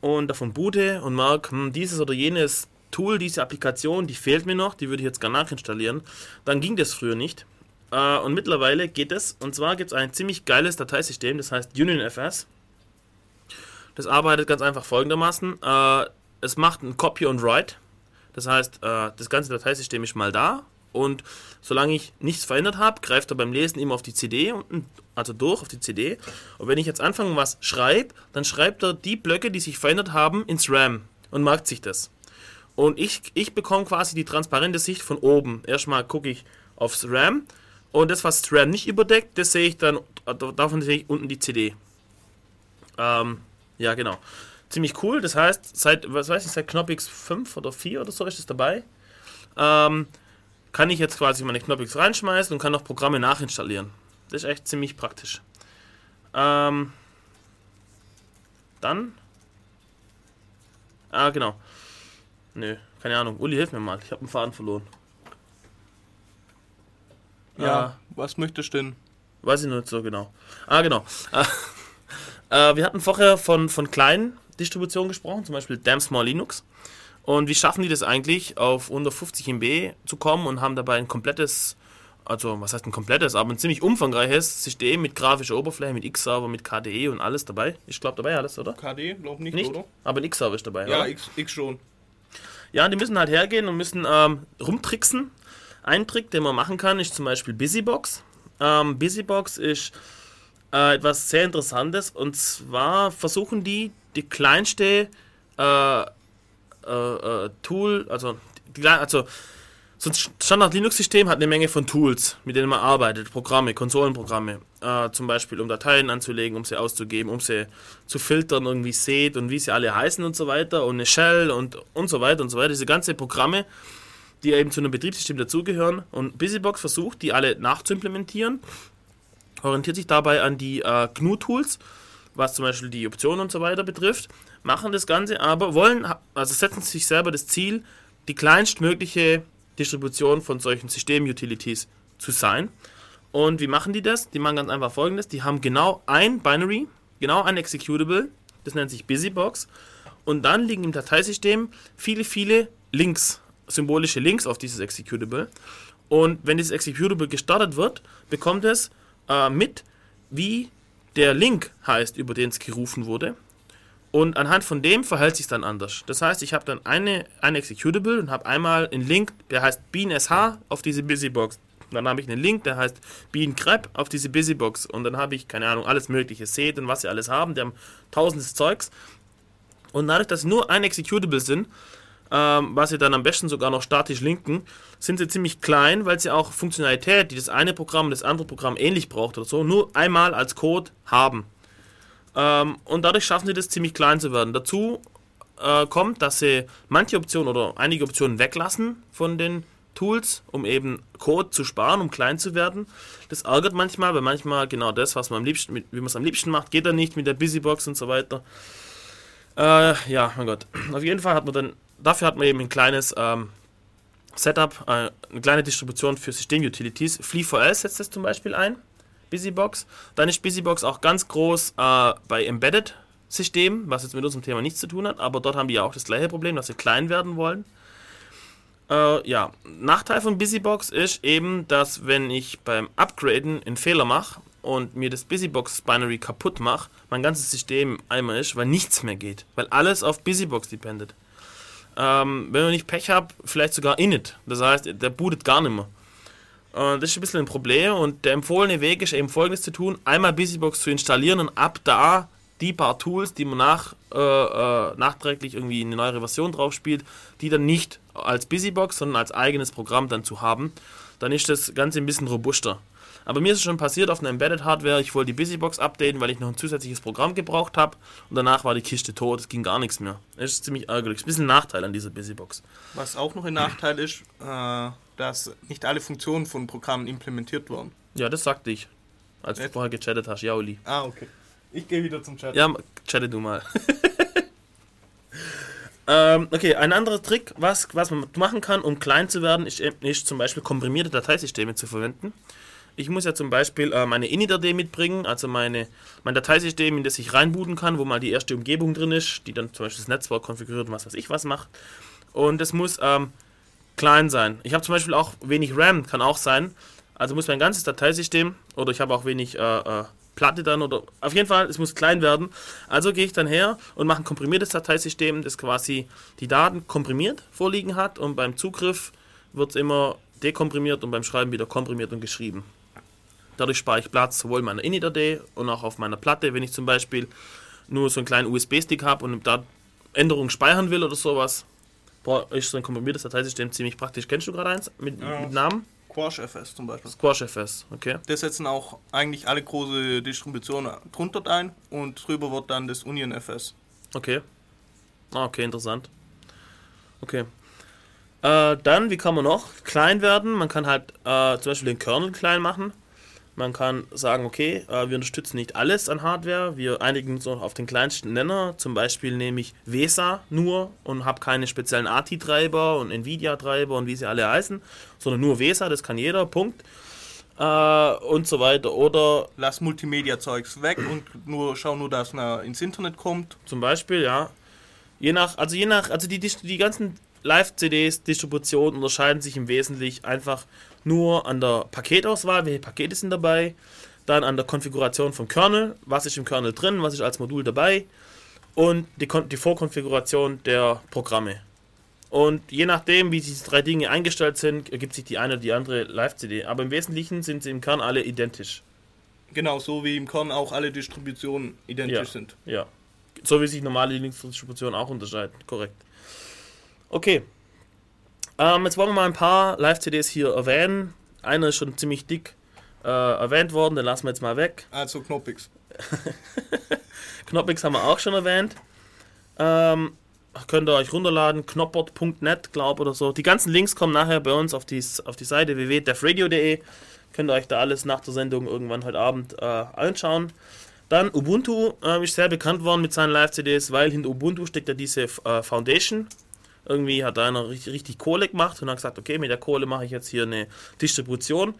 und davon boote und merke, hm, dieses oder jenes Tool, diese Applikation, die fehlt mir noch, die würde ich jetzt gerne nachinstallieren, dann ging das früher nicht. Äh, und mittlerweile geht es. Und zwar gibt es ein ziemlich geiles Dateisystem, das heißt UnionFS. Das arbeitet ganz einfach folgendermaßen. Äh, es macht ein Copy und Write. Das heißt, äh, das ganze Dateisystem ist mal da und solange ich nichts verändert habe, greift er beim Lesen immer auf die CD, also durch auf die CD. Und wenn ich jetzt anfange was schreibe, dann schreibt er die Blöcke, die sich verändert haben, ins RAM und merkt sich das. Und ich, ich bekomme quasi die transparente Sicht von oben. Erstmal gucke ich aufs RAM und das, was das RAM nicht überdeckt, das sehe ich dann, davon sehe ich unten die CD. Ähm, ja, genau. Ziemlich cool. Das heißt, seit, was weiß ich, seit Knoppix 5 oder 4 oder so ist es dabei. Ähm, kann ich jetzt quasi meine Knoppix reinschmeißen und kann auch Programme nachinstallieren. Das ist echt ziemlich praktisch. Ähm, dann. Ah, genau. Nö, keine Ahnung. Uli, hilf mir mal. Ich habe einen Faden verloren. Ja, was möchtest du denn? Weiß ich nicht so genau. Ah, genau. Äh, äh, wir hatten vorher von, von kleinen Distributionen gesprochen, zum Beispiel Damn Small Linux. Und wie schaffen die das eigentlich, auf unter 50 MB zu kommen und haben dabei ein komplettes, also was heißt ein komplettes, aber ein ziemlich umfangreiches System mit grafischer Oberfläche, mit X-Server, mit KDE und alles dabei. Ich glaube dabei alles, oder? KD? Glaub nicht, Nicht? oder? Aber ein X-Server ist dabei, Ja, oder? X, X schon. Ja, die müssen halt hergehen und müssen ähm, rumtricksen. Ein Trick, den man machen kann, ist zum Beispiel Busybox. Ähm, Busybox ist äh, etwas sehr Interessantes und zwar versuchen die, die kleinste äh, äh, äh, Tool, also, die, also so ein Standard-Linux-System hat eine Menge von Tools, mit denen man arbeitet, Programme, Konsolenprogramme, äh, zum Beispiel um Dateien anzulegen, um sie auszugeben, um sie zu filtern, irgendwie seht und wie sie alle heißen und so weiter und eine Shell und, und so weiter und so weiter. Diese ganzen Programme, die eben zu einem Betriebssystem dazugehören und Busybox versucht, die alle nachzuimplementieren, orientiert sich dabei an die äh, GNU-Tools, was zum Beispiel die Optionen und so weiter betrifft, machen das Ganze aber, wollen, also setzen sich selber das Ziel, die kleinstmögliche Distribution von solchen System-Utilities zu sein. Und wie machen die das? Die machen ganz einfach folgendes: Die haben genau ein Binary, genau ein Executable, das nennt sich Busybox. Und dann liegen im Dateisystem viele, viele Links, symbolische Links auf dieses Executable. Und wenn dieses Executable gestartet wird, bekommt es äh, mit, wie der Link heißt, über den es gerufen wurde. Und anhand von dem verhält sich dann anders. Das heißt, ich habe dann eine, ein Executable und habe einmal einen Link, der heißt beansh auf diese Busybox. Dann habe ich einen Link, der heißt beancrep auf diese Busybox. Und dann habe ich, keine Ahnung, alles mögliche. Seht und was sie alles haben. Die haben tausendes Zeugs. Und dadurch, dass nur ein Executable sind, ähm, was sie dann am besten sogar noch statisch linken, sind sie ziemlich klein, weil sie auch Funktionalität, die das eine Programm das andere Programm ähnlich braucht oder so, nur einmal als Code haben. Ähm, und dadurch schaffen sie das ziemlich klein zu werden. Dazu äh, kommt, dass sie manche Optionen oder einige Optionen weglassen von den Tools, um eben Code zu sparen, um klein zu werden. Das ärgert manchmal, weil manchmal genau das, was man am liebsten, mit, wie man es am liebsten macht, geht dann nicht mit der Busybox und so weiter. Äh, ja, mein Gott. Auf jeden Fall hat man dann, dafür hat man eben ein kleines ähm, Setup, äh, eine kleine Distribution für System-Utilities. Flea4L setzt das zum Beispiel ein, Busybox. Dann ist Busybox auch ganz groß äh, bei Embedded-Systemen, was jetzt mit unserem Thema nichts zu tun hat, aber dort haben die ja auch das gleiche Problem, dass sie klein werden wollen. Äh, ja, Nachteil von Busybox ist eben, dass wenn ich beim Upgraden einen Fehler mache und mir das Busybox Binary kaputt mache, mein ganzes System einmal ist, weil nichts mehr geht. Weil alles auf Busybox dependet. Ähm, wenn ich Pech habe, vielleicht sogar init. Das heißt, der bootet gar nicht mehr. Und das ist ein bisschen ein Problem und der empfohlene Weg ist eben folgendes zu tun: einmal Busybox zu installieren und ab da die paar Tools, die man nach, äh, äh, nachträglich irgendwie in eine neuere Version drauf spielt, die dann nicht als Busybox, sondern als eigenes Programm dann zu haben, dann ist das Ganze ein bisschen robuster. Aber mir ist es schon passiert auf einer Embedded Hardware, ich wollte die Busybox updaten, weil ich noch ein zusätzliches Programm gebraucht habe und danach war die Kiste tot, es ging gar nichts mehr. Das ist ziemlich ärgerlich. Das ist ein bisschen ein Nachteil an dieser Busybox. Was auch noch ein Nachteil ist, äh, dass nicht alle Funktionen von Programmen implementiert wurden. Ja, das sagte ich, als du vorher gechattet hast, ja, Uli. Ah, okay. Ich gehe wieder zum Chat. Ja, chatte du mal. ähm, okay, ein anderer Trick, was, was man machen kann, um klein zu werden, ist, eben- ist zum Beispiel komprimierte Dateisysteme zu verwenden. Ich muss ja zum Beispiel äh, meine Init-ID mitbringen, also meine, mein Dateisystem, in das ich reinbooten kann, wo mal die erste Umgebung drin ist, die dann zum Beispiel das Netzwerk konfiguriert und was weiß ich was macht. Und das muss ähm, klein sein. Ich habe zum Beispiel auch wenig RAM, kann auch sein. Also muss mein ganzes Dateisystem, oder ich habe auch wenig äh, äh, Platte dann, oder auf jeden Fall, es muss klein werden. Also gehe ich dann her und mache ein komprimiertes Dateisystem, das quasi die Daten komprimiert vorliegen hat und beim Zugriff wird es immer dekomprimiert und beim Schreiben wieder komprimiert und geschrieben. Dadurch spare ich Platz sowohl in meiner Init-ID und auch auf meiner Platte, wenn ich zum Beispiel nur so einen kleinen USB-Stick habe und da Änderungen speichern will oder sowas, boah, ist so ein komprimiertes Dateisystem ziemlich praktisch. Kennst du gerade eins mit, Ja. mit Namen? Quash FS zum Beispiel. SquashFS, okay. Das setzen auch eigentlich alle große Distributionen drunter ein und drüber wird dann das Union FS. Okay. Ah, okay, interessant. Okay. Äh, dann, wie kann man noch klein werden? Man kann halt äh, zum Beispiel den Kernel klein machen. Man kann sagen, okay, äh, wir unterstützen nicht alles an Hardware. Wir einigen uns noch auf den kleinsten Nenner. Zum Beispiel nehme ich VESA nur und habe keine speziellen ATI-Treiber und Nvidia-Treiber und wie sie alle heißen, sondern nur VESA, das kann jeder, Punkt. Äh, und so weiter. Oder Lass Multimedia-Zeugs weg und nur schau nur, dass man ins Internet kommt. Zum Beispiel, ja. Je nach, also je nach, also die, die, die ganzen Live-CDs, Distributionen unterscheiden sich im Wesentlichen einfach nur an der Paketauswahl, welche Pakete sind dabei, dann an der Konfiguration vom Kernel, was ist im Kernel drin, was ist als Modul dabei und die, die Vorkonfiguration der Programme. Und je nachdem, wie diese drei Dinge eingestellt sind, ergibt sich die eine oder die andere Live-CD. Aber im Wesentlichen sind sie im Kern alle identisch. Genau, so wie im Kern auch alle Distributionen identisch Ja. sind. Ja. So wie sich normale Linux-Distributionen auch unterscheiden. Korrekt. Okay. Ähm, jetzt wollen wir mal ein paar Live-CDs hier erwähnen. Einer ist schon ziemlich dick äh, erwähnt worden, den lassen wir jetzt mal weg. Also Knoppix. Knoppix haben wir auch schon erwähnt. Ähm, könnt ihr euch runterladen, knoppert.net, glaube oder so. Die ganzen Links kommen nachher bei uns auf die, auf die Seite www.defradio.de. Könnt ihr euch da alles nach der Sendung irgendwann heute Abend äh, anschauen. Dann Ubuntu äh, ist sehr bekannt worden mit seinen Live-CDs, weil hinter Ubuntu steckt ja diese äh, Foundation. Irgendwie hat einer richtig, richtig Kohle gemacht und hat gesagt, okay, mit der Kohle mache ich jetzt hier eine Distribution.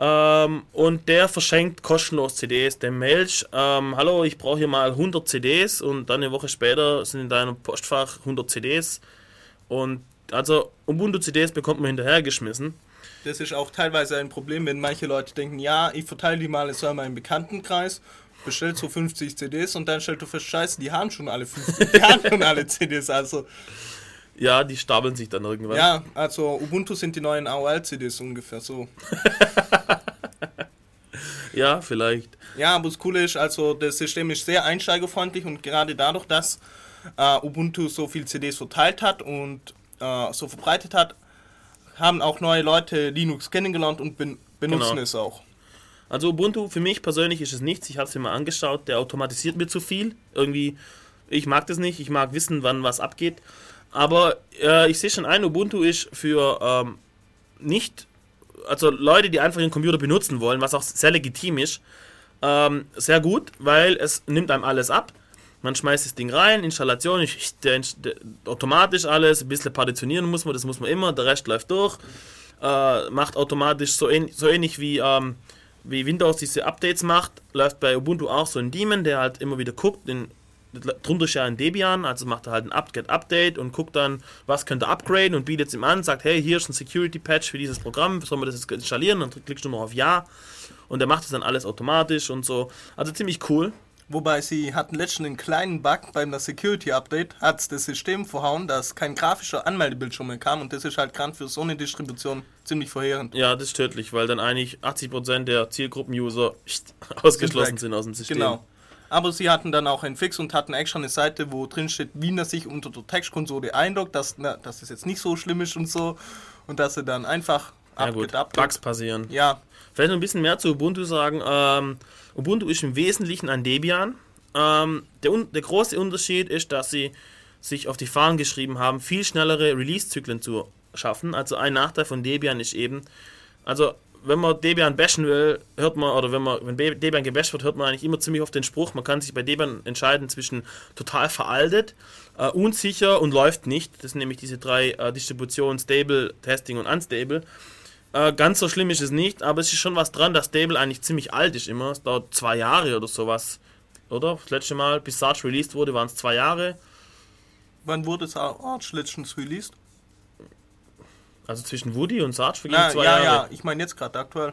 Ähm, und der verschenkt kostenlos CDs. Der Melch, ähm, hallo, ich brauche hier mal 100 CDs und dann eine Woche später sind in deinem Postfach 100 CDs. Und also Ubuntu CDs bekommt man hinterhergeschmissen. Das ist auch teilweise ein Problem, wenn manche Leute denken, ja, ich verteile die mal so in meinem Bekanntenkreis, bestellt so 50 CDs und dann stellt du fest, scheiße, die haben schon alle 50, die haben schon alle CDs. Also, Ja, die stapeln sich dann irgendwann. ja, also Ubuntu sind die neuen AOL-CDs ungefähr so. ja vielleicht. Ja, aber das Coole ist, also das System ist sehr einsteigerfreundlich und gerade dadurch, dass äh, Ubuntu so viel CDs verteilt hat und äh, so verbreitet hat, haben auch neue Leute Linux kennengelernt und ben benutzen Genau. es auch. Also Ubuntu, für mich persönlich ist es nichts. Ich habe es mir mal angeschaut. Der automatisiert mir zu viel. Irgendwie, ich mag das nicht. Ich mag wissen, wann was abgeht. Aber äh, ich sehe schon ein, Ubuntu ist für ähm, nicht, also Leute, die einfach den Computer benutzen wollen, was auch sehr legitim ist, ähm, sehr gut, weil es nimmt einem alles ab. Man schmeißt das Ding rein, Installation, ich, der, der, automatisch alles, ein bisschen partitionieren muss man, das muss man immer, der Rest läuft durch. Äh, macht automatisch so, ähn, so ähnlich wie, ähm, wie Windows diese Updates macht, läuft bei Ubuntu auch so ein Daemon, der halt immer wieder guckt, in drunter ist ja ein Debian, also macht er halt ein Upget-Update und guckt dann, was könnte upgraden und bietet es ihm an, sagt, hey, hier ist ein Security-Patch für dieses Programm, sollen wir das jetzt installieren? Dann klickst du nur auf Ja und der macht es dann alles automatisch und so. Also ziemlich cool. Wobei sie hatten letztens einen kleinen Bug beim der Security Update, hat das System verhauen, dass kein grafischer Anmeldebildschirm mehr kam und das ist halt gerade für so eine Distribution ziemlich verheerend. Ja, das ist tödlich, weil dann eigentlich 80% der Zielgruppen-User ausgeschlossen weg. sind aus dem System. Genau. Aber sie hatten dann auch einen Fix und hatten extra eine Seite, wo drin steht, wie er sich unter der Textkonsole einloggt, dass, na, dass das jetzt nicht so schlimm ist und so. Und dass er dann einfach Ja gut, Bugs passieren. Ja, Vielleicht noch ein bisschen mehr zu Ubuntu sagen. Ähm, Ubuntu ist im Wesentlichen ein Debian. Ähm, der, der große Unterschied ist, dass sie sich auf die Fahnen geschrieben haben, viel schnellere Release-Zyklen zu schaffen. Also ein Nachteil von Debian ist eben, also wenn man Debian bashen will, hört man, oder wenn man, wenn Debian gebasht wird, hört man eigentlich immer ziemlich auf den Spruch, man kann sich bei Debian entscheiden zwischen total veraltet, äh, unsicher und läuft nicht. Das sind nämlich diese drei äh, Distributionen, Stable, Testing und Unstable. Äh, ganz so schlimm ist es nicht, aber es ist schon was dran, dass Stable eigentlich ziemlich alt ist immer. Es dauert zwei Jahre oder sowas. Oder? Das letzte Mal, bis Sarge released wurde, waren es zwei Jahre. wann wurde es Arch letztens released? Also zwischen Woody und Sarge vergingen Na, zwei ja, Jahre. ja, ich meine jetzt gerade aktuell.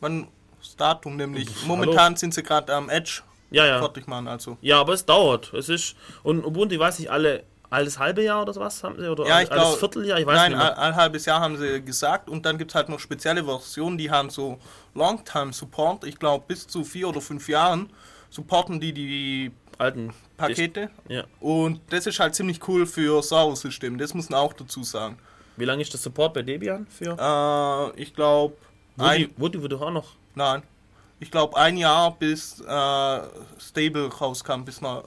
Wann das Datum nämlich? Momentan sind sie gerade am Edge Ja, ja. fertig machen, also. Ja, aber es dauert. Es ist. Und Ubuntu, ich weiß nicht, alle alles halbe Jahr oder was haben sie? Oder Ja, ich alles glaub- Vierteljahr? Ich weiß Nein, nicht ein, mehr. ein halbes Jahr haben sie gesagt und dann gibt es halt noch spezielle Versionen, die haben so Longtime Support, ich glaube bis zu vier oder fünf Jahren supporten die die Alten. Pakete Ja. und das ist halt ziemlich cool für Server-Systeme, das muss man auch dazu sagen. Wie lange ist der Support bei Debian für? Äh, ich glaube, Woody, Woody doch auch noch. nein, ich glaube ein Jahr bis äh, Stable rauskam, bis man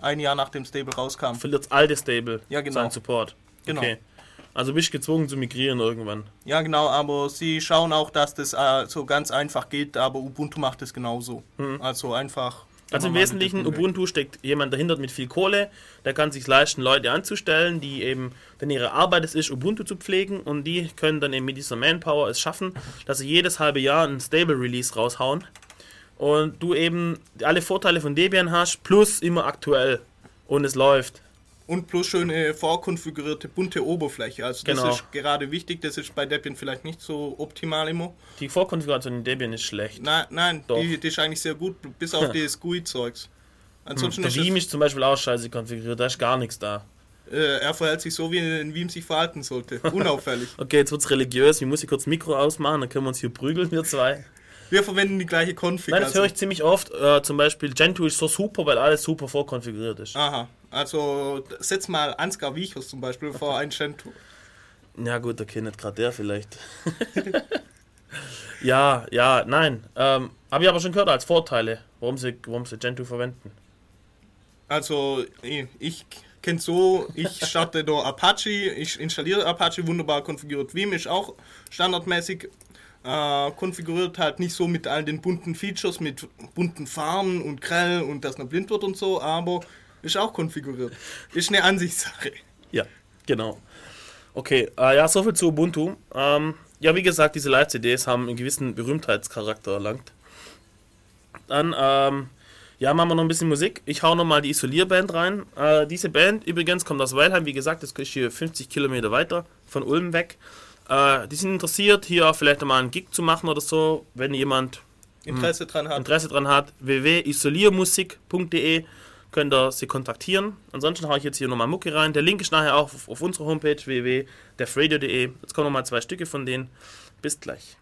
ein Jahr nachdem Stable rauskam. Verliert das alte Stable Ja, genau. seinen Support. Genau. Okay. Also bist du gezwungen zu migrieren irgendwann. Ja, genau, aber sie schauen auch, dass das äh, so ganz einfach geht, aber Ubuntu macht es genauso. Also einfach. Also im Wesentlichen. Ubuntu steckt jemand dahinter mit viel Kohle, der kann sich leisten, Leute anzustellen, die eben, denn ihre Arbeit es ist, Ubuntu zu pflegen und die können dann eben mit dieser Manpower es schaffen, dass sie jedes halbe Jahr einen Stable Release raushauen und du eben alle Vorteile von Debian hast, plus immer aktuell und es läuft. Und plus schöne vorkonfigurierte bunte Oberfläche. Also Genau. das ist gerade wichtig, das ist bei Debian vielleicht nicht so optimal immer. Die Vorkonfiguration in Debian ist schlecht. Nein, nein, Doch. die, die ist eigentlich sehr gut, bis auf das GUI-Zeugs. Ansonsten Der ist Veeam es, ist zum Beispiel auch scheiße konfiguriert, da ist gar nichts da. äh, er verhält sich so, wie ein Veeam sich verhalten sollte. Unauffällig. Okay, jetzt wird's religiös, ich muss hier kurz Mikro ausmachen, dann können wir uns hier prügeln, wir zwei. Wir verwenden die gleiche Config. Nein, das also- höre ich ziemlich oft. Äh, zum Beispiel Gentoo ist so super, weil alles super vorkonfiguriert ist. Aha, also setz mal Ansgar Wiechers zum Beispiel vor ein Gentoo. Ja gut, okay, nicht gerade der vielleicht. ja, ja, nein. Ähm, Habe ich aber schon gehört als Vorteile, warum sie, warum sie Gentoo verwenden. Also ich, kenne so, ich starte da Apache, ich installiere Apache wunderbar konfiguriert. Veeam ist auch standardmäßig äh, konfiguriert, halt nicht so mit all den bunten Features, mit bunten Farben und grell und dass man blind wird und so, aber ist auch konfiguriert. Ist eine Ansichtssache. Ja, genau. Okay, äh, ja, soviel zu Ubuntu. Ähm, ja, wie gesagt, diese Live-CDs haben einen gewissen Berühmtheitscharakter erlangt. Dann, ähm, ja, machen wir noch ein bisschen Musik. Ich hau nochmal die Isolierband rein. Äh, diese Band übrigens kommt aus Weilheim, wie gesagt, das ist hier 50 Kilometer weiter von Ulm weg. Äh, die sind interessiert, hier vielleicht mal einen Gig zu machen oder so, wenn jemand Interesse dran hat. Interesse dran hat, www.isoliermusik.de könnt ihr sie kontaktieren. Ansonsten haue ich jetzt hier nochmal Mucke rein. Der Link ist nachher auch auf, auf unserer Homepage www.defradio.de. Jetzt kommen nochmal zwei Stücke von denen. Bis gleich.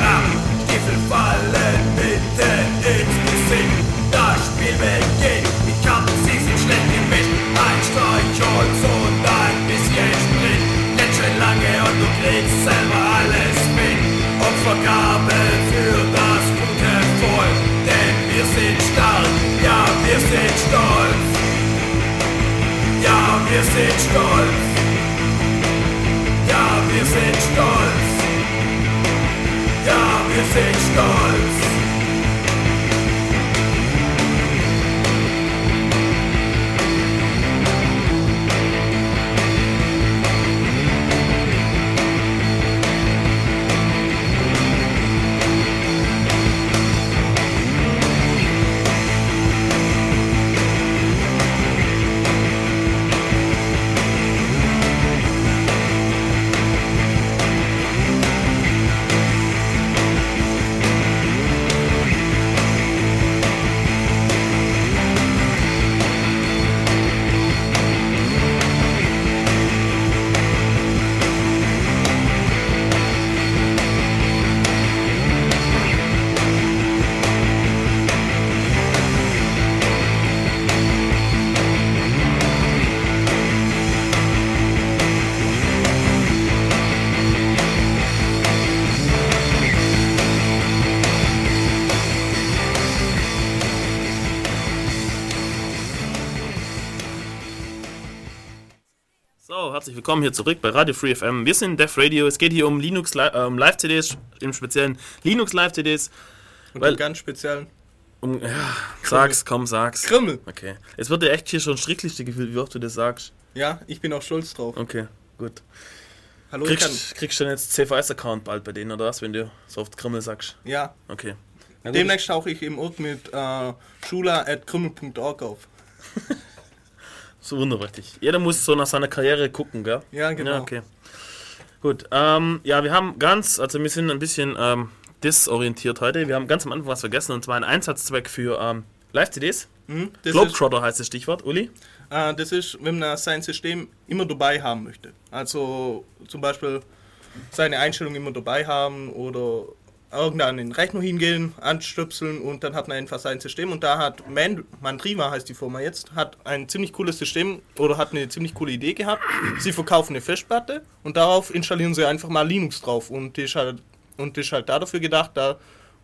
Herab. Stiefel fallen mitten ins Gesicht. Das Spiel beginnt, die Karten, sie sind schlecht gemischt. Ein Streichholz und ein bisschen Sprit. Jetzt schon lange und du kriegst selber alles mit. Opfergabe für das gute Volk. Denn wir sind stark, ja, wir sind stolz. Ja, wir sind stolz. Ja, wir sind stolz. Wir willkommen hier zurück bei Radio Free FM. Wir sind Def Radio. Es geht hier um Linux Li ähm, Live-CDs, im speziellen Linux Live-CDs. Und Weil- ganz speziellen Um, ja, sag's, komm, sag's. Krimmel. Okay. Es wird dir echt hier schon Strickliste gefühlt, wie oft du das sagst. Ja, ich bin auch stolz drauf. Okay, gut. Hallo, ich kann. Kriegst, kriegst du denn jetzt CVS-Account bald bei denen oder was, wenn du so oft Krimmel sagst? Ja, Okay. demnächst tauche ich im Ort mit äh, schula.krümmel.org auf. So wunderbartig. Jeder muss so nach seiner Karriere gucken, gell? Ja, genau. Ja, okay. Gut, ähm, ja, wir haben ganz, also wir sind ein bisschen ähm, disorientiert heute. Wir haben ganz am Anfang was vergessen und zwar einen Einsatzzweck für ähm, Live-CDs? Hm, ist, Globetrotter heißt das Stichwort, Uli. äh, das ist, wenn man sein System immer dabei haben möchte. Also zum Beispiel seine Einstellung immer dabei haben oder irgendeinen in den Rechner hingehen, anstöpseln und dann hat man einfach sein System. Und da hat Man Mandriva, heißt die Firma jetzt, hat ein ziemlich cooles System oder hat eine ziemlich coole Idee gehabt. Sie verkaufen eine Festplatte und darauf installieren sie einfach mal Linux drauf. Und die ist halt, und die ist halt da dafür gedacht, da,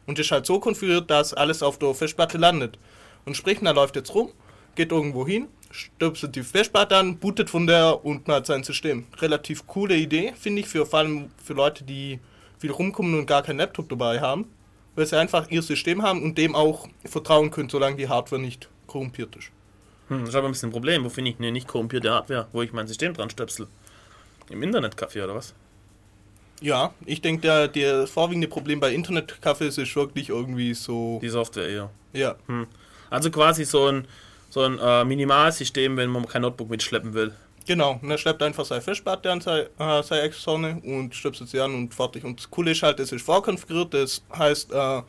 und die ist halt so konfiguriert, dass alles auf der Festplatte landet. Und sprich, man läuft jetzt rum, geht irgendwo hin, stöpselt die Festplatte an, bootet von der und man hat sein System. Relativ coole Idee, finde ich, für vor allem für Leute, die viel rumkommen und gar keinen Laptop dabei haben, weil sie einfach ihr System haben und dem auch vertrauen können, solange die Hardware nicht korrumpiert ist. Hm, das ist aber ein bisschen ein Problem. Wo finde ich eine nicht korrumpierte Hardware, wo ich mein System dran stöpsel? Im Internetcafé oder was? Ja, ich denke, der, der vorwiegende Problem bei Internetcafés ist wirklich irgendwie so. Die Software eher. Ja, Also quasi so ein, so ein äh, Minimalsystem, wenn man kein Notebook mitschleppen will. Genau. Und er schleppt einfach seine Festplatte an seine, äh, seine Externe und stöpselt sie an und fertig. Und das Coole ist halt, es ist vorkonfiguriert, das heißt, äh,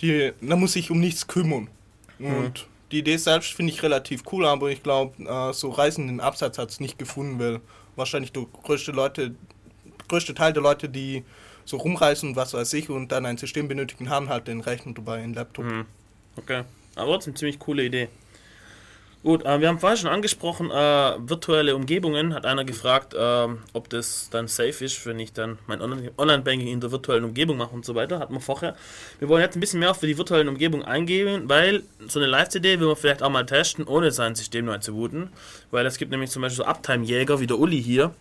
die, man muss sich um nichts kümmern. Und die Idee selbst finde ich relativ cool, aber ich glaube, äh, so reißenden Absatz hat es nicht gefunden, weil wahrscheinlich der größte Leute, größte Teil der Leute, die so rumreisen und was weiß ich und dann ein System benötigen, haben halt den Rechner dabei, einen Laptop. Okay. Aber trotzdem ziemlich coole Idee. Gut, äh, wir haben vorher schon angesprochen, äh, virtuelle Umgebungen. Hat einer gefragt, ähm, ob das dann safe ist, wenn ich dann mein Online- Online-Banking in der virtuellen Umgebung mache und so weiter. Hatten wir vorher. Wir wollen jetzt ein bisschen mehr auf die virtuellen Umgebungen eingehen, weil so eine Live-CD will man vielleicht auch mal testen, ohne sein System neu zu booten. Weil es gibt nämlich zum Beispiel so Uptime-Jäger wie der Uli hier,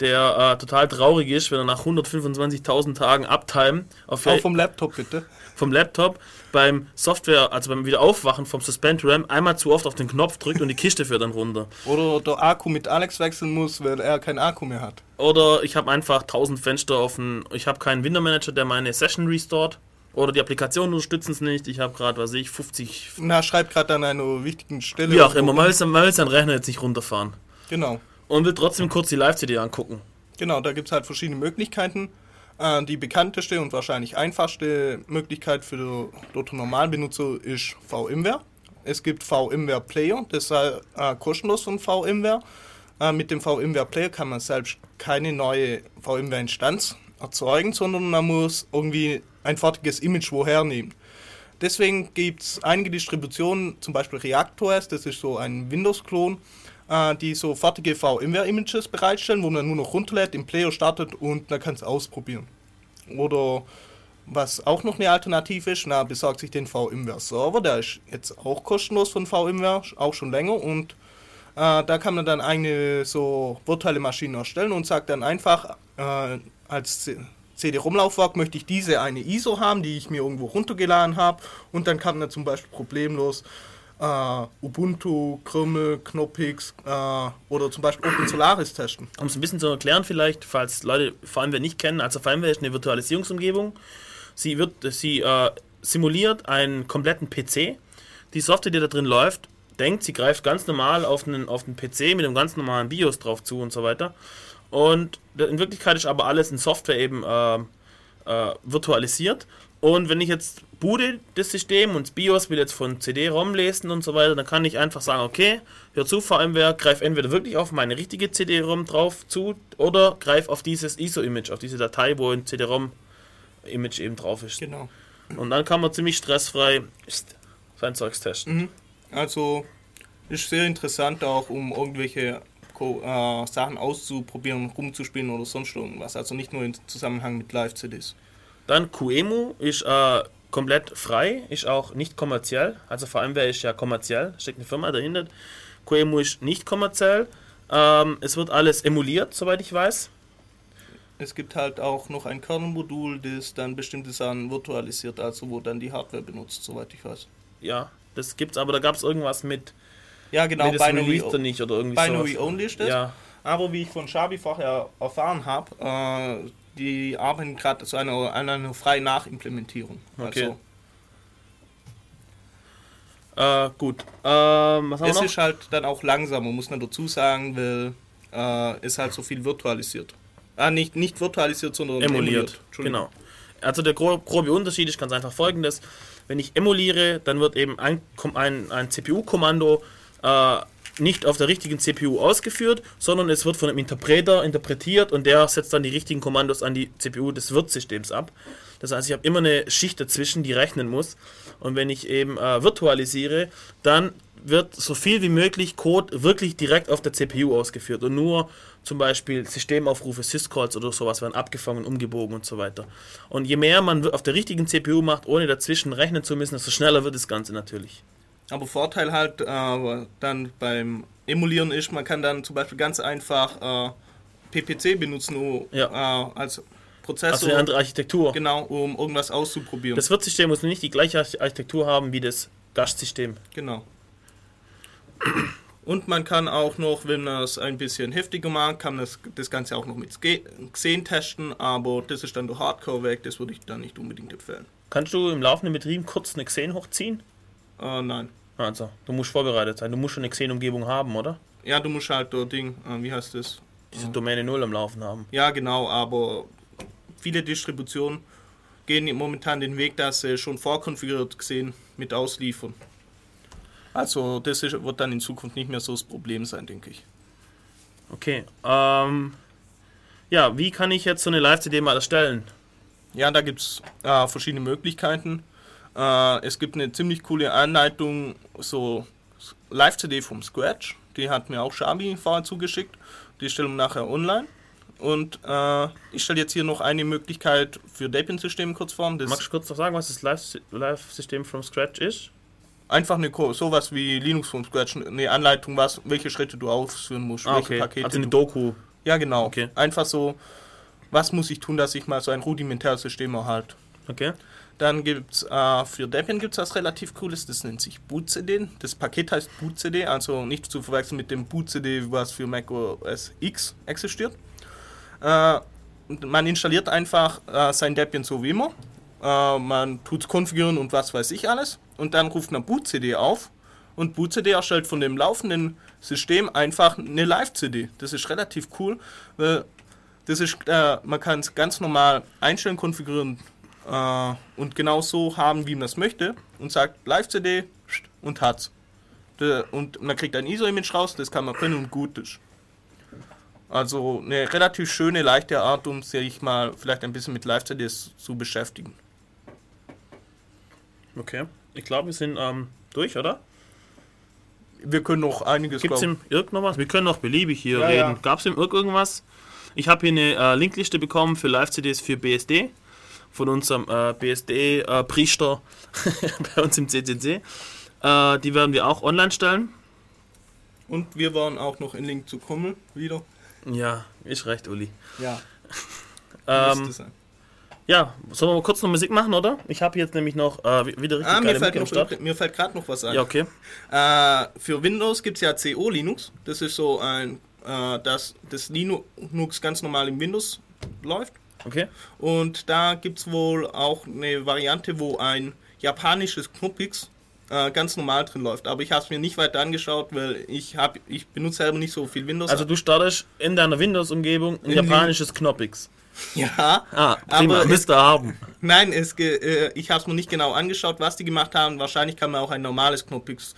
der äh, total traurig ist, wenn er nach 125.000 Tagen Uptime auf Auch vom Laptop bitte. vom Laptop beim Software, also beim Wiederaufwachen vom Suspend RAM einmal zu oft auf den Knopf drückt und die Kiste fährt dann runter. Oder der Akku mit Alex wechseln muss, weil er keinen Akku mehr hat. Oder ich habe einfach 1000 Fenster offen, ich habe keinen Window Manager, der meine Session restort. Oder die Applikationen unterstützen es nicht. Ich habe gerade, was ich, 50, Na, schreibt gerade an einer wichtigen Stelle. wie auch immer. Man will seinen Rechner jetzt nicht runterfahren. Genau. Und will trotzdem kurz die Live-CD angucken. Genau, da gibt es halt verschiedene Möglichkeiten. Äh, die bekannteste und wahrscheinlich einfachste Möglichkeit für den Normalbenutzer ist VMware. Es gibt VMware Player, das ist äh, kostenlos von VMware. Äh, mit dem VMware Player kann man selbst keine neue VMware-Instanz erzeugen, sondern man muss irgendwie ein fertiges Image woher nehmen. Deswegen gibt es einige Distributionen, zum Beispiel ReactOS, das ist so ein Windows-Klon, die so fertige VMware-Images bereitstellen, wo man nur noch runterlädt, im Player startet und man kann es ausprobieren. Oder was auch noch eine Alternative ist, na, besorgt sich den VMware-Server, der ist jetzt auch kostenlos von VMware, auch schon länger und äh, da kann man dann eine so virtuelle Maschine erstellen und sagt dann einfach äh, als CD-ROM-Laufwerk möchte ich diese eine ISO haben, die ich mir irgendwo runtergeladen habe und dann kann man zum Beispiel problemlos äh, Ubuntu, Krümel, Knoppix äh, oder zum Beispiel Open Solaris testen. Um es ein bisschen zu erklären vielleicht, falls Leute VMware nicht kennen, also VMware ist eine Virtualisierungsumgebung. Sie, wird, sie äh, simuliert einen kompletten PC. Die Software, die da drin läuft, denkt, sie greift ganz normal auf einen, auf den PC mit einem ganz normalen BIOS drauf zu und so weiter. Und in Wirklichkeit ist aber alles in Software eben virtualisiert. Und wenn ich jetzt boote das System und das BIOS will jetzt von CD-ROM lesen und so weiter, dann kann ich einfach sagen, okay, hör zu, VMware, greif entweder wirklich auf meine richtige CD-ROM drauf zu oder greif auf dieses ISO-Image, auf diese Datei, wo ein CD-ROM-Image eben drauf ist. Genau. Und dann kann man ziemlich stressfrei sein Zeugs testen. Also ist sehr interessant auch, um irgendwelche äh, Sachen auszuprobieren, rumzuspielen oder sonst irgendwas. Also nicht nur im Zusammenhang mit Live-CDs. Dann QEMU ist äh, komplett frei, ist auch nicht kommerziell. Also VMware ist ja kommerziell, steckt eine Firma dahinter. QEMU ist nicht kommerziell. Ähm, es wird alles emuliert, soweit ich weiß. Es gibt halt auch noch ein Kernelmodul, das dann bestimmte Sachen virtualisiert, also wo dann die Hardware benutzt, soweit ich weiß. Ja, das gibt's, aber da gab es irgendwas mit, Ja, genau, nee, Binary, nicht oder irgendwie Binary sowas. Only ist das. Ja, Aber wie ich von Shabi vorher erfahren habe, äh, die arbeiten gerade zu einer, an einer freien Nachimplementierung. Okay. Also, äh, gut. Ähm, was haben wir es noch? ist halt dann auch langsamer, muss man dazu sagen, weil äh, es halt so viel virtualisiert. Ah, nicht, nicht virtualisiert, sondern emuliert. Entschuldigung. Genau. Also der gro grobe Unterschied ist ganz einfach folgendes. Wenn ich emuliere, dann wird eben ein, ein, ein CPU-Kommando äh, nicht auf der richtigen CPU ausgeführt, sondern es wird von einem Interpreter interpretiert und der setzt dann die richtigen Kommandos an die CPU des Wirtssystems ab. Das heißt, ich habe immer eine Schicht dazwischen, die rechnen muss. Und wenn ich eben äh, virtualisiere, dann wird so viel wie möglich Code wirklich direkt auf der CPU ausgeführt und nur zum Beispiel Systemaufrufe, Syscalls oder sowas werden abgefangen, umgebogen und so weiter. Und je mehr man auf der richtigen CPU macht, ohne dazwischen rechnen zu müssen, desto schneller wird das Ganze natürlich. Aber Vorteil halt äh, dann beim Emulieren ist, man kann dann zum Beispiel ganz einfach äh, PPC benutzen um, Ja. äh, als Also Prozessor. eine andere Architektur. Genau, um irgendwas auszuprobieren. Das Wirtssystem muss nicht die gleiche Arch- Architektur haben wie das Gastsystem. Genau. Und man kann auch noch, wenn man es ein bisschen heftiger mag, kann das, das Ganze auch noch mit Xen testen, aber das ist dann der Hardcore weg, das würde ich dann nicht unbedingt empfehlen. Kannst du im laufenden Betrieb kurz eine Xen hochziehen? Äh, nein. Also, du musst vorbereitet sein. Du musst schon eine Xen-Umgebung haben, oder? Ja, du musst halt der Ding, äh, wie heißt das? Diese Domäne 0 am Laufen haben. Ja, genau, aber viele Distributionen gehen momentan den Weg, dass sie schon vorkonfiguriert gesehen mit ausliefern. Also das ist, wird dann in Zukunft nicht mehr so das Problem sein, denke ich. Okay. Ähm, ja, wie kann ich jetzt so eine Live-CD mal erstellen? Ja, da gibt es äh, verschiedene Möglichkeiten. Äh, es gibt eine ziemlich coole Anleitung, so Live-CD vom Scratch. Die hat mir auch Shabi vorher zugeschickt. Die stellen wir nachher online. Und äh, ich stelle jetzt hier noch eine Möglichkeit für Debian-System kurz vor. Das Magst du kurz noch sagen, was das Live- Live-System from Scratch ist? Einfach eine Ko- sowas wie Linux vom Scratch, eine Anleitung, was, welche Schritte du ausführen musst, Ah, welche okay. Pakete. Also eine du, Doku. ja, genau. Okay. Einfach so, was muss ich tun, dass ich mal so ein rudimentäres System erhalte. Okay. Dann gibt es äh, für Debian gibt's was relativ cooles, das nennt sich bootcd. Das Paket heißt bootcd, also nicht zu verwechseln mit dem bootcd, was für Mac OS X existiert. Äh, man installiert einfach äh, sein Debian so wie immer. Äh, man tut es konfigurieren und was weiß ich alles. Und dann ruft man bootcd auf und bootcd erstellt von dem laufenden System einfach eine Live-CD. Das ist relativ cool, weil das ist, äh, man kann es ganz normal einstellen, konfigurieren äh, und genau so haben, wie man es möchte und sagt Live-CD und hat's. Und man kriegt ein ISO-Image raus, das kann man können und gut ist. Also eine relativ schöne, leichte Art, um sich mal vielleicht ein bisschen mit Live-CDs zu beschäftigen. Okay. Ich glaube, wir sind ähm, durch, oder? Wir können noch einiges Gibt es im Irk noch was? Wir können noch beliebig hier Ja, reden. ja. Gab es im Irk irgendwas? Ich habe hier eine äh, Linkliste bekommen für Live-CDs für BSD von unserem äh, BSD-Priester bei uns im CCC. Äh, die werden wir auch online stellen. Und wir waren auch noch in Link zu kommen wieder. Ja, ist recht, Uli. Ja, Ähm, ja, sollen wir mal kurz noch Musik machen, oder? Ich habe jetzt nämlich noch äh, wieder richtig Ah, mir fällt, noch, mir fällt gerade noch was ein. Ja, okay. Äh, für Windows gibt es ja CO Linux. Das ist so ein, äh, dass das Linux ganz normal im Windows läuft. Okay. Und da gibt es wohl auch eine Variante, wo ein japanisches Knoppix äh, ganz normal drin läuft. Aber ich habe es mir nicht weiter angeschaut, weil ich, hab, ich benutze selber nicht so viel Windows. Also du startest in deiner Windows-Umgebung ein In japanisches Knoppix. ja, Ah, prima, Aber müsst ihr haben. nein, es, äh, ich habe es mir nicht genau angeschaut, was die gemacht haben. Wahrscheinlich kann man auch ein normales Knoppix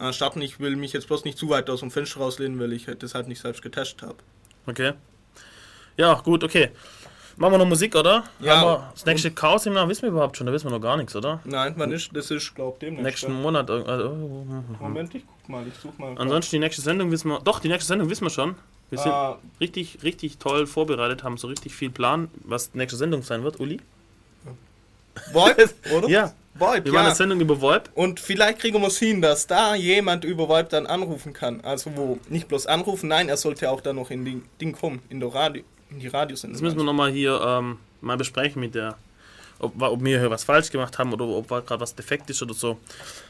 äh, starten. Ich will mich jetzt bloß nicht zu weit aus dem Fenster rauslehnen, weil ich das halt nicht selbst getestet habe. Okay. Ja, gut, okay. Machen wir noch Musik, oder? Ja. Wir das nächste Chaos im wissen wir überhaupt schon, da wissen wir noch gar nichts, oder? Nein, wann ist das? ist, glaub demnächst. Nächsten ja. Monat. äh, Also, Moment, ich guck mal, ich such mal. ansonsten die nächste Sendung wissen wir. Doch, die nächste Sendung wissen wir schon. Wir sind Ah. richtig, richtig toll vorbereitet, haben so richtig viel Plan, was die nächste Sendung sein wird, Uli. VoIP, oder? Ja. VoIP, Wir machen ja. eine Sendung über VoIP. Und vielleicht kriegen wir es hin, dass da jemand über VoIP dann anrufen kann. Also wo nicht bloß anrufen, nein, er sollte auch dann noch in die Ding kommen, in, der Radio, die Radiosendung. Das müssen wir nochmal hier ähm, mal besprechen mit der, ob, ob wir hier was falsch gemacht haben oder ob gerade was defekt ist oder so.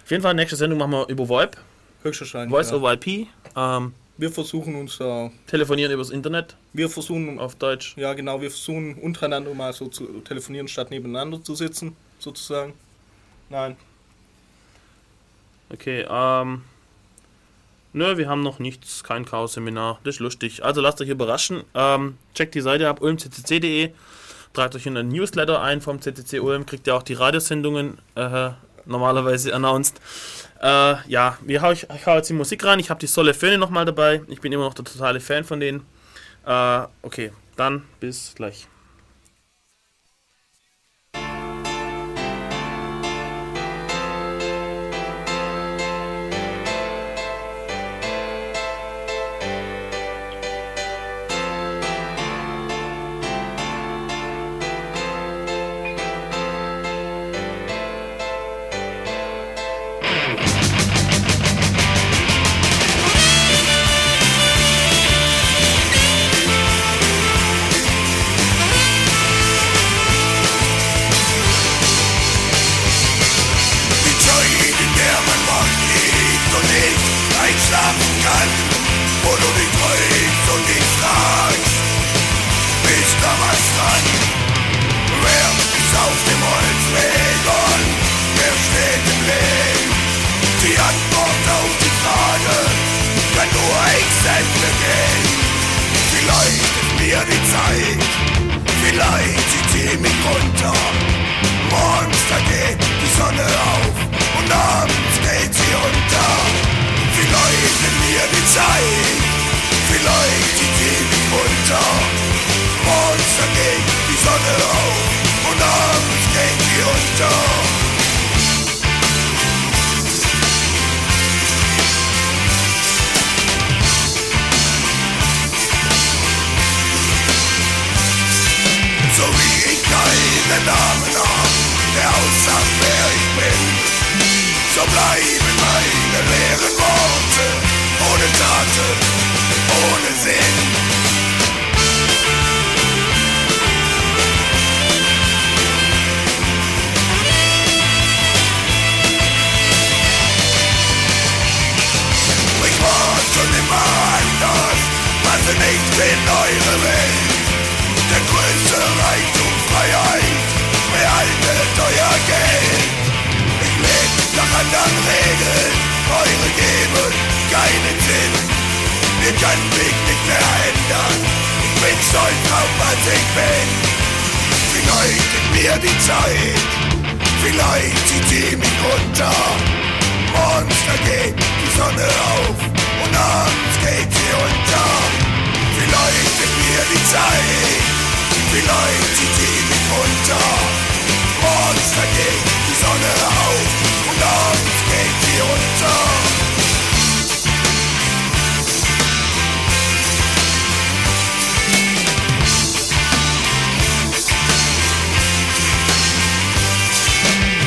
Auf jeden Fall, nächste Sendung machen wir über VoIP, Höchstwahrscheinlich. Voice ja. over IP, ähm, Wir versuchen uns, äh, telefonieren übers Internet wir versuchen, auf Deutsch. ja genau, wir versuchen untereinander mal so zu telefonieren, statt nebeneinander zu sitzen, sozusagen. Nein. Okay, ähm. Nö, wir haben noch nichts, kein Chaos-Seminar. Das ist lustig. Also lasst euch überraschen. Ähm, checkt die Seite ab, ulmccc.de. Tragt euch in den Newsletter ein vom CCC Ulm, kriegt ihr auch die Radiosendungen äh, normalerweise announced. Äh, ja, wir hau ich, ich hau jetzt die Musik rein. Ich habe die Solle Föhne nochmal dabei. Ich bin immer noch der totale Fan von denen. Äh, okay, dann bis gleich. Keinen Namen hab, der aussagt, wer ich bin. So bleiben meine leeren Worte, ohne Taten, ohne Sinn. Ich war schon immer anders, passe nicht in eure Welt. Der größte Reichtum, Freiheit, behaltet euer Geld. Ich leb nach anderen Regeln, eure geben keinen Sinn. Ihr könnt mich nicht mehr ändern, ich bin stolz auf was ich bin. Vielleicht gibt mir die Zeit, vielleicht zieht sie mich runter. Morgens da geht die Sonne auf und abends geht sie unter. Vielleicht gibt mir die Zeit, vielleicht zieht sie mich runter. Morgens da geht die Sonne auf und abends geht sie unter.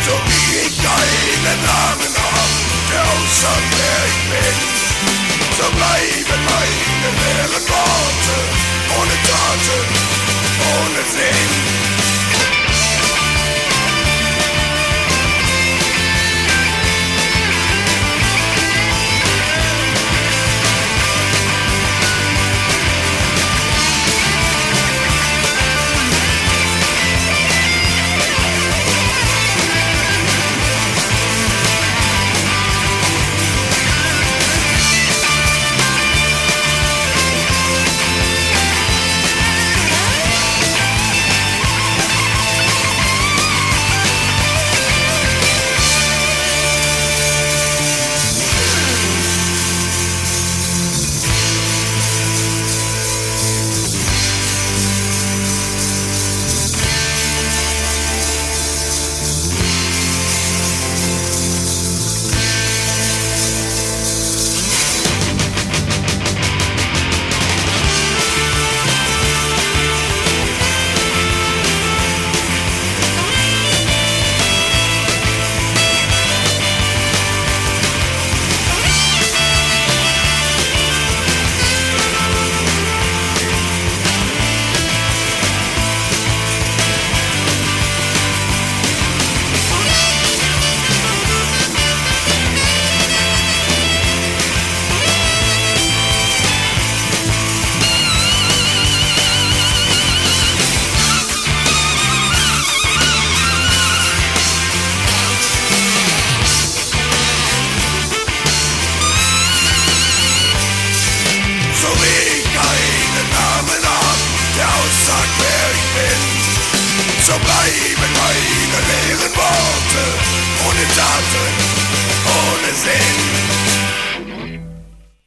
So wie ich keinen Namen hab, der aussagt, wer ich bin. So bleiben meine leeren Worte, ohne Taten, ohne Sinn.